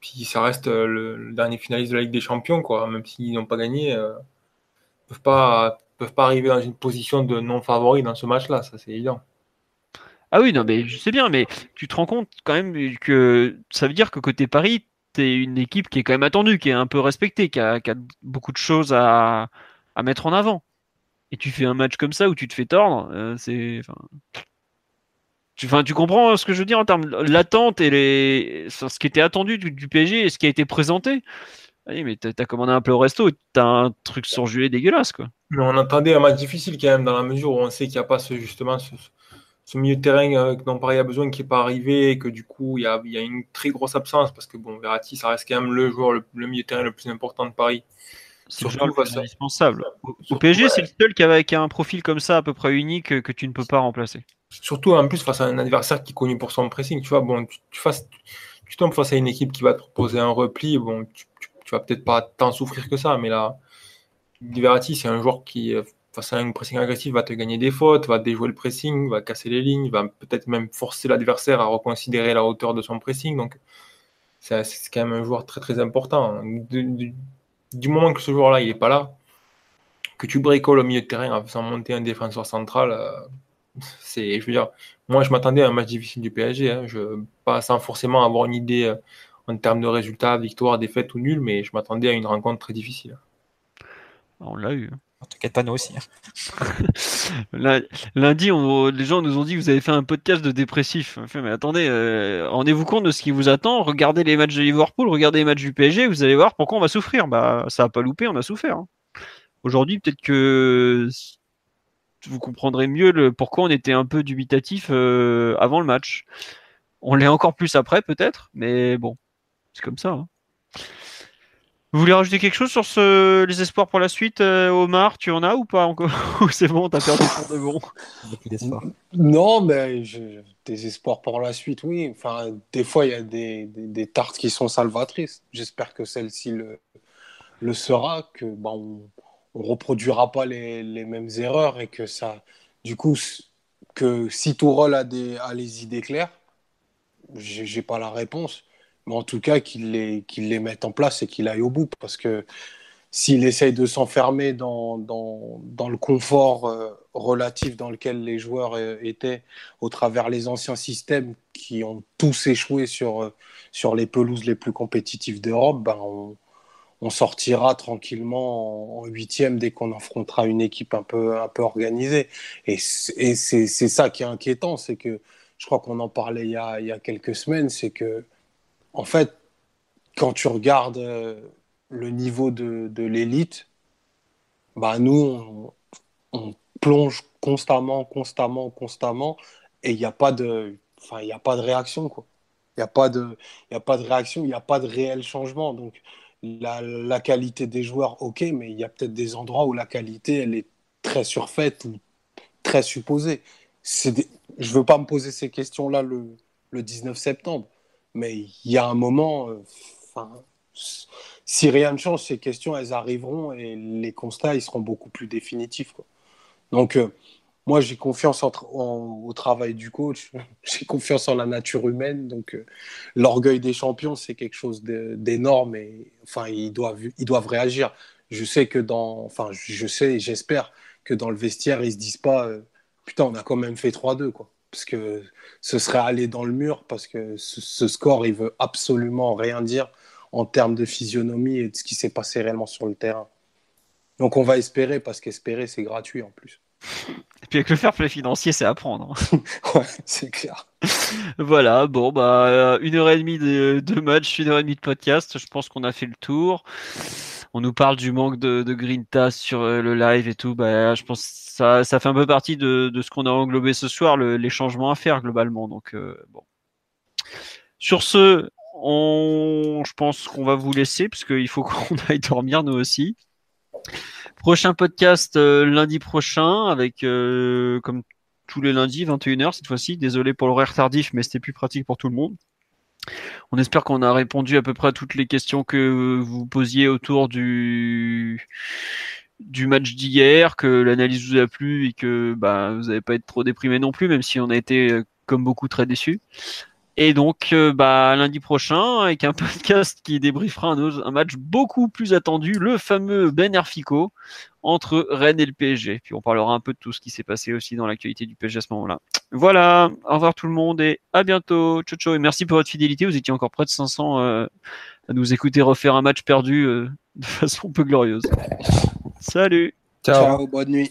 puis ça reste le, dernier finaliste de la Ligue des Champions, quoi. Même s'ils n'ont pas gagné, ils peuvent pas peuvent pas arriver dans une position de non favori dans ce match-là, ça c'est évident. Ah oui, non, mais je sais bien, mais tu te rends compte quand même que ça veut dire que côté Paris, tu es une équipe qui est quand même attendue, qui est un peu respectée, qui a, beaucoup de choses à, mettre en avant. Et tu fais un match comme ça où tu te fais tordre, euh, c'est. Tu, tu comprends ce que je veux dire en termes l'attente et les, ce qui était attendu du, PSG et ce qui a été présenté. Oui, mais t'as commandé un peu au resto, t'as un truc surgelé dégueulasse, quoi. Mais on attendait un match difficile quand même, dans la mesure où on sait qu'il n'y a pas ce, justement ce, ce milieu de terrain euh, dont Paris a besoin qui n'est pas arrivé et que du coup il y a, y a, une très grosse absence parce que bon Verratti ça reste quand même le joueur le, milieu de terrain le plus important de Paris. C'est indispensable. Au, PSG, c'est le seul qui, avait, un profil comme ça à peu près unique que tu ne peux pas remplacer. Surtout en plus face à un adversaire qui est connu pour son pressing. Tu vois, bon, tu, tu, tombes face à une équipe qui va te proposer un repli. Bon, tu, tu vas peut-être pas tant souffrir que ça, mais là, Verratti, c'est un joueur qui face à un pressing agressif, va te gagner des fautes, va déjouer le pressing, va casser les lignes, va peut-être même forcer l'adversaire à reconsidérer la hauteur de son pressing. Donc, c'est quand même un joueur très très important. Du, moment que ce joueur-là, il n'est pas là, que tu bricoles au milieu de terrain en faisant monter un défenseur central, euh, c'est, je veux dire, moi je m'attendais à un match difficile du PSG, hein. je, pas sans forcément avoir une idée euh, en termes de résultats, victoire, défaite ou nul, mais je m'attendais à une rencontre très difficile. On l'a eu. Hein. T'inquiète pas, nous aussi. hein. [laughs] Lundi, les gens nous ont dit que vous avez fait un podcast de dépressif. Mais attendez, euh, rendez-vous compte de ce qui vous attend. Regardez les matchs de Liverpool, regardez les matchs du PSG, vous allez voir pourquoi on va souffrir. Bah, ça a pas loupé, on a souffert. Hein. Aujourd'hui, peut-être que vous comprendrez mieux le, pourquoi on était un peu dubitatif euh, avant le match. On l'est encore plus après, peut-être, mais bon, c'est comme ça. Hein. Vous voulez rajouter quelque chose sur ce, les espoirs pour la suite, euh, Omar? Tu en as ou pas encore? [laughs] C'est bon, t'as perdu pour de bon. Non, mais je, des espoirs pour la suite, oui. Enfin, des fois, il y a des, des, des, tartes qui sont salvatrices. J'espère que celle-ci le, le sera, que bah, on, on reproduira pas les, les, mêmes erreurs et que ça, du coup, que si Tourol a, des, a les idées claires, j'ai pas la réponse mais en tout cas qu'il les, qu'il les mette en place et qu'il aille au bout. Parce que s'il essaye de s'enfermer dans, dans, dans, le confort euh, relatif dans lequel les joueurs euh, étaient au travers les anciens systèmes qui ont tous échoué sur, euh, sur les pelouses les plus compétitives d'Europe, ben on, sortira tranquillement en huitième dès qu'on affrontera une équipe un peu, un peu organisée. Et, c'est ça qui est inquiétant, c'est que je crois qu'on en parlait il y a, il y a quelques semaines, c'est que en fait, quand tu regardes euh, le niveau de, de l'élite, bah nous, on, on, plonge constamment, constamment, constamment, et il n'y a pas de, il a pas de réaction. Il n'y a pas de, a pas de réaction, il n'y a pas de réel changement. Donc, la, la, qualité des joueurs, ok, mais il y a peut-être des endroits où la qualité, elle est très surfaite ou très supposée. Des... Je ne veux pas me poser ces questions-là le, le 19 septembre. Mais il y a un moment, euh, si rien ne change, ces questions, elles arriveront et les constats, ils seront beaucoup plus définitifs. Donc, euh, moi, j'ai confiance au travail du coach, [laughs] j'ai confiance en la nature humaine. Donc, euh, l'orgueil des champions, c'est quelque chose d'énorme et enfin, ils doivent, ils doivent réagir. Je sais que dans, enfin, je sais j'espère que dans le vestiaire, ils se disent pas, putain, on a quand même fait 3-2, quoi parce que ce serait aller dans le mur, parce que ce, ce, score, il veut absolument rien dire en termes de physionomie et de ce qui s'est passé réellement sur le terrain. Donc on va espérer, parce qu'espérer, c'est gratuit en plus. Et puis avec le fair play financier, c'est à prendre. [laughs] ouais, c'est clair. voilà, bon, bah, une heure et demie de, de match, une heure et demie de podcast. Je pense qu'on a fait le tour on nous parle du manque de, de Grinta sur euh, le live et tout. Bah, je pense que ça, fait un peu partie de, ce qu'on a englobé ce soir, le, les changements à faire globalement. Donc, euh, bon. Sur ce, on, je pense qu'on va vous laisser parce qu'il faut [laughs] qu'on aille dormir nous aussi. Prochain podcast euh, lundi prochain avec, comme tous les lundis, 21h cette fois-ci. Désolé pour l'horaire tardif, mais c'était plus pratique pour tout le monde. On espère qu'on a répondu à peu près à toutes les questions que vous posiez autour du du match d'hier, que l'analyse vous a plu et que bah, vous n'avez pas été trop déprimé non plus, même si on a été euh, comme beaucoup très déçus. Et donc, euh, bah, lundi prochain, avec un [laughs] podcast qui débriefera un, un, match beaucoup plus attendu, le fameux Ben Erfico entre Rennes et le PSG. Puis on parlera un peu de tout ce qui s'est passé aussi dans l'actualité du PSG à ce moment-là. Voilà, au revoir tout le monde et à bientôt. Ciao, ciao. Et merci pour votre fidélité. Vous étiez encore près de 500 euh, à nous écouter refaire un match perdu euh, [laughs] de façon peu glorieuse. Salut. Ciao, ciao bonne nuit.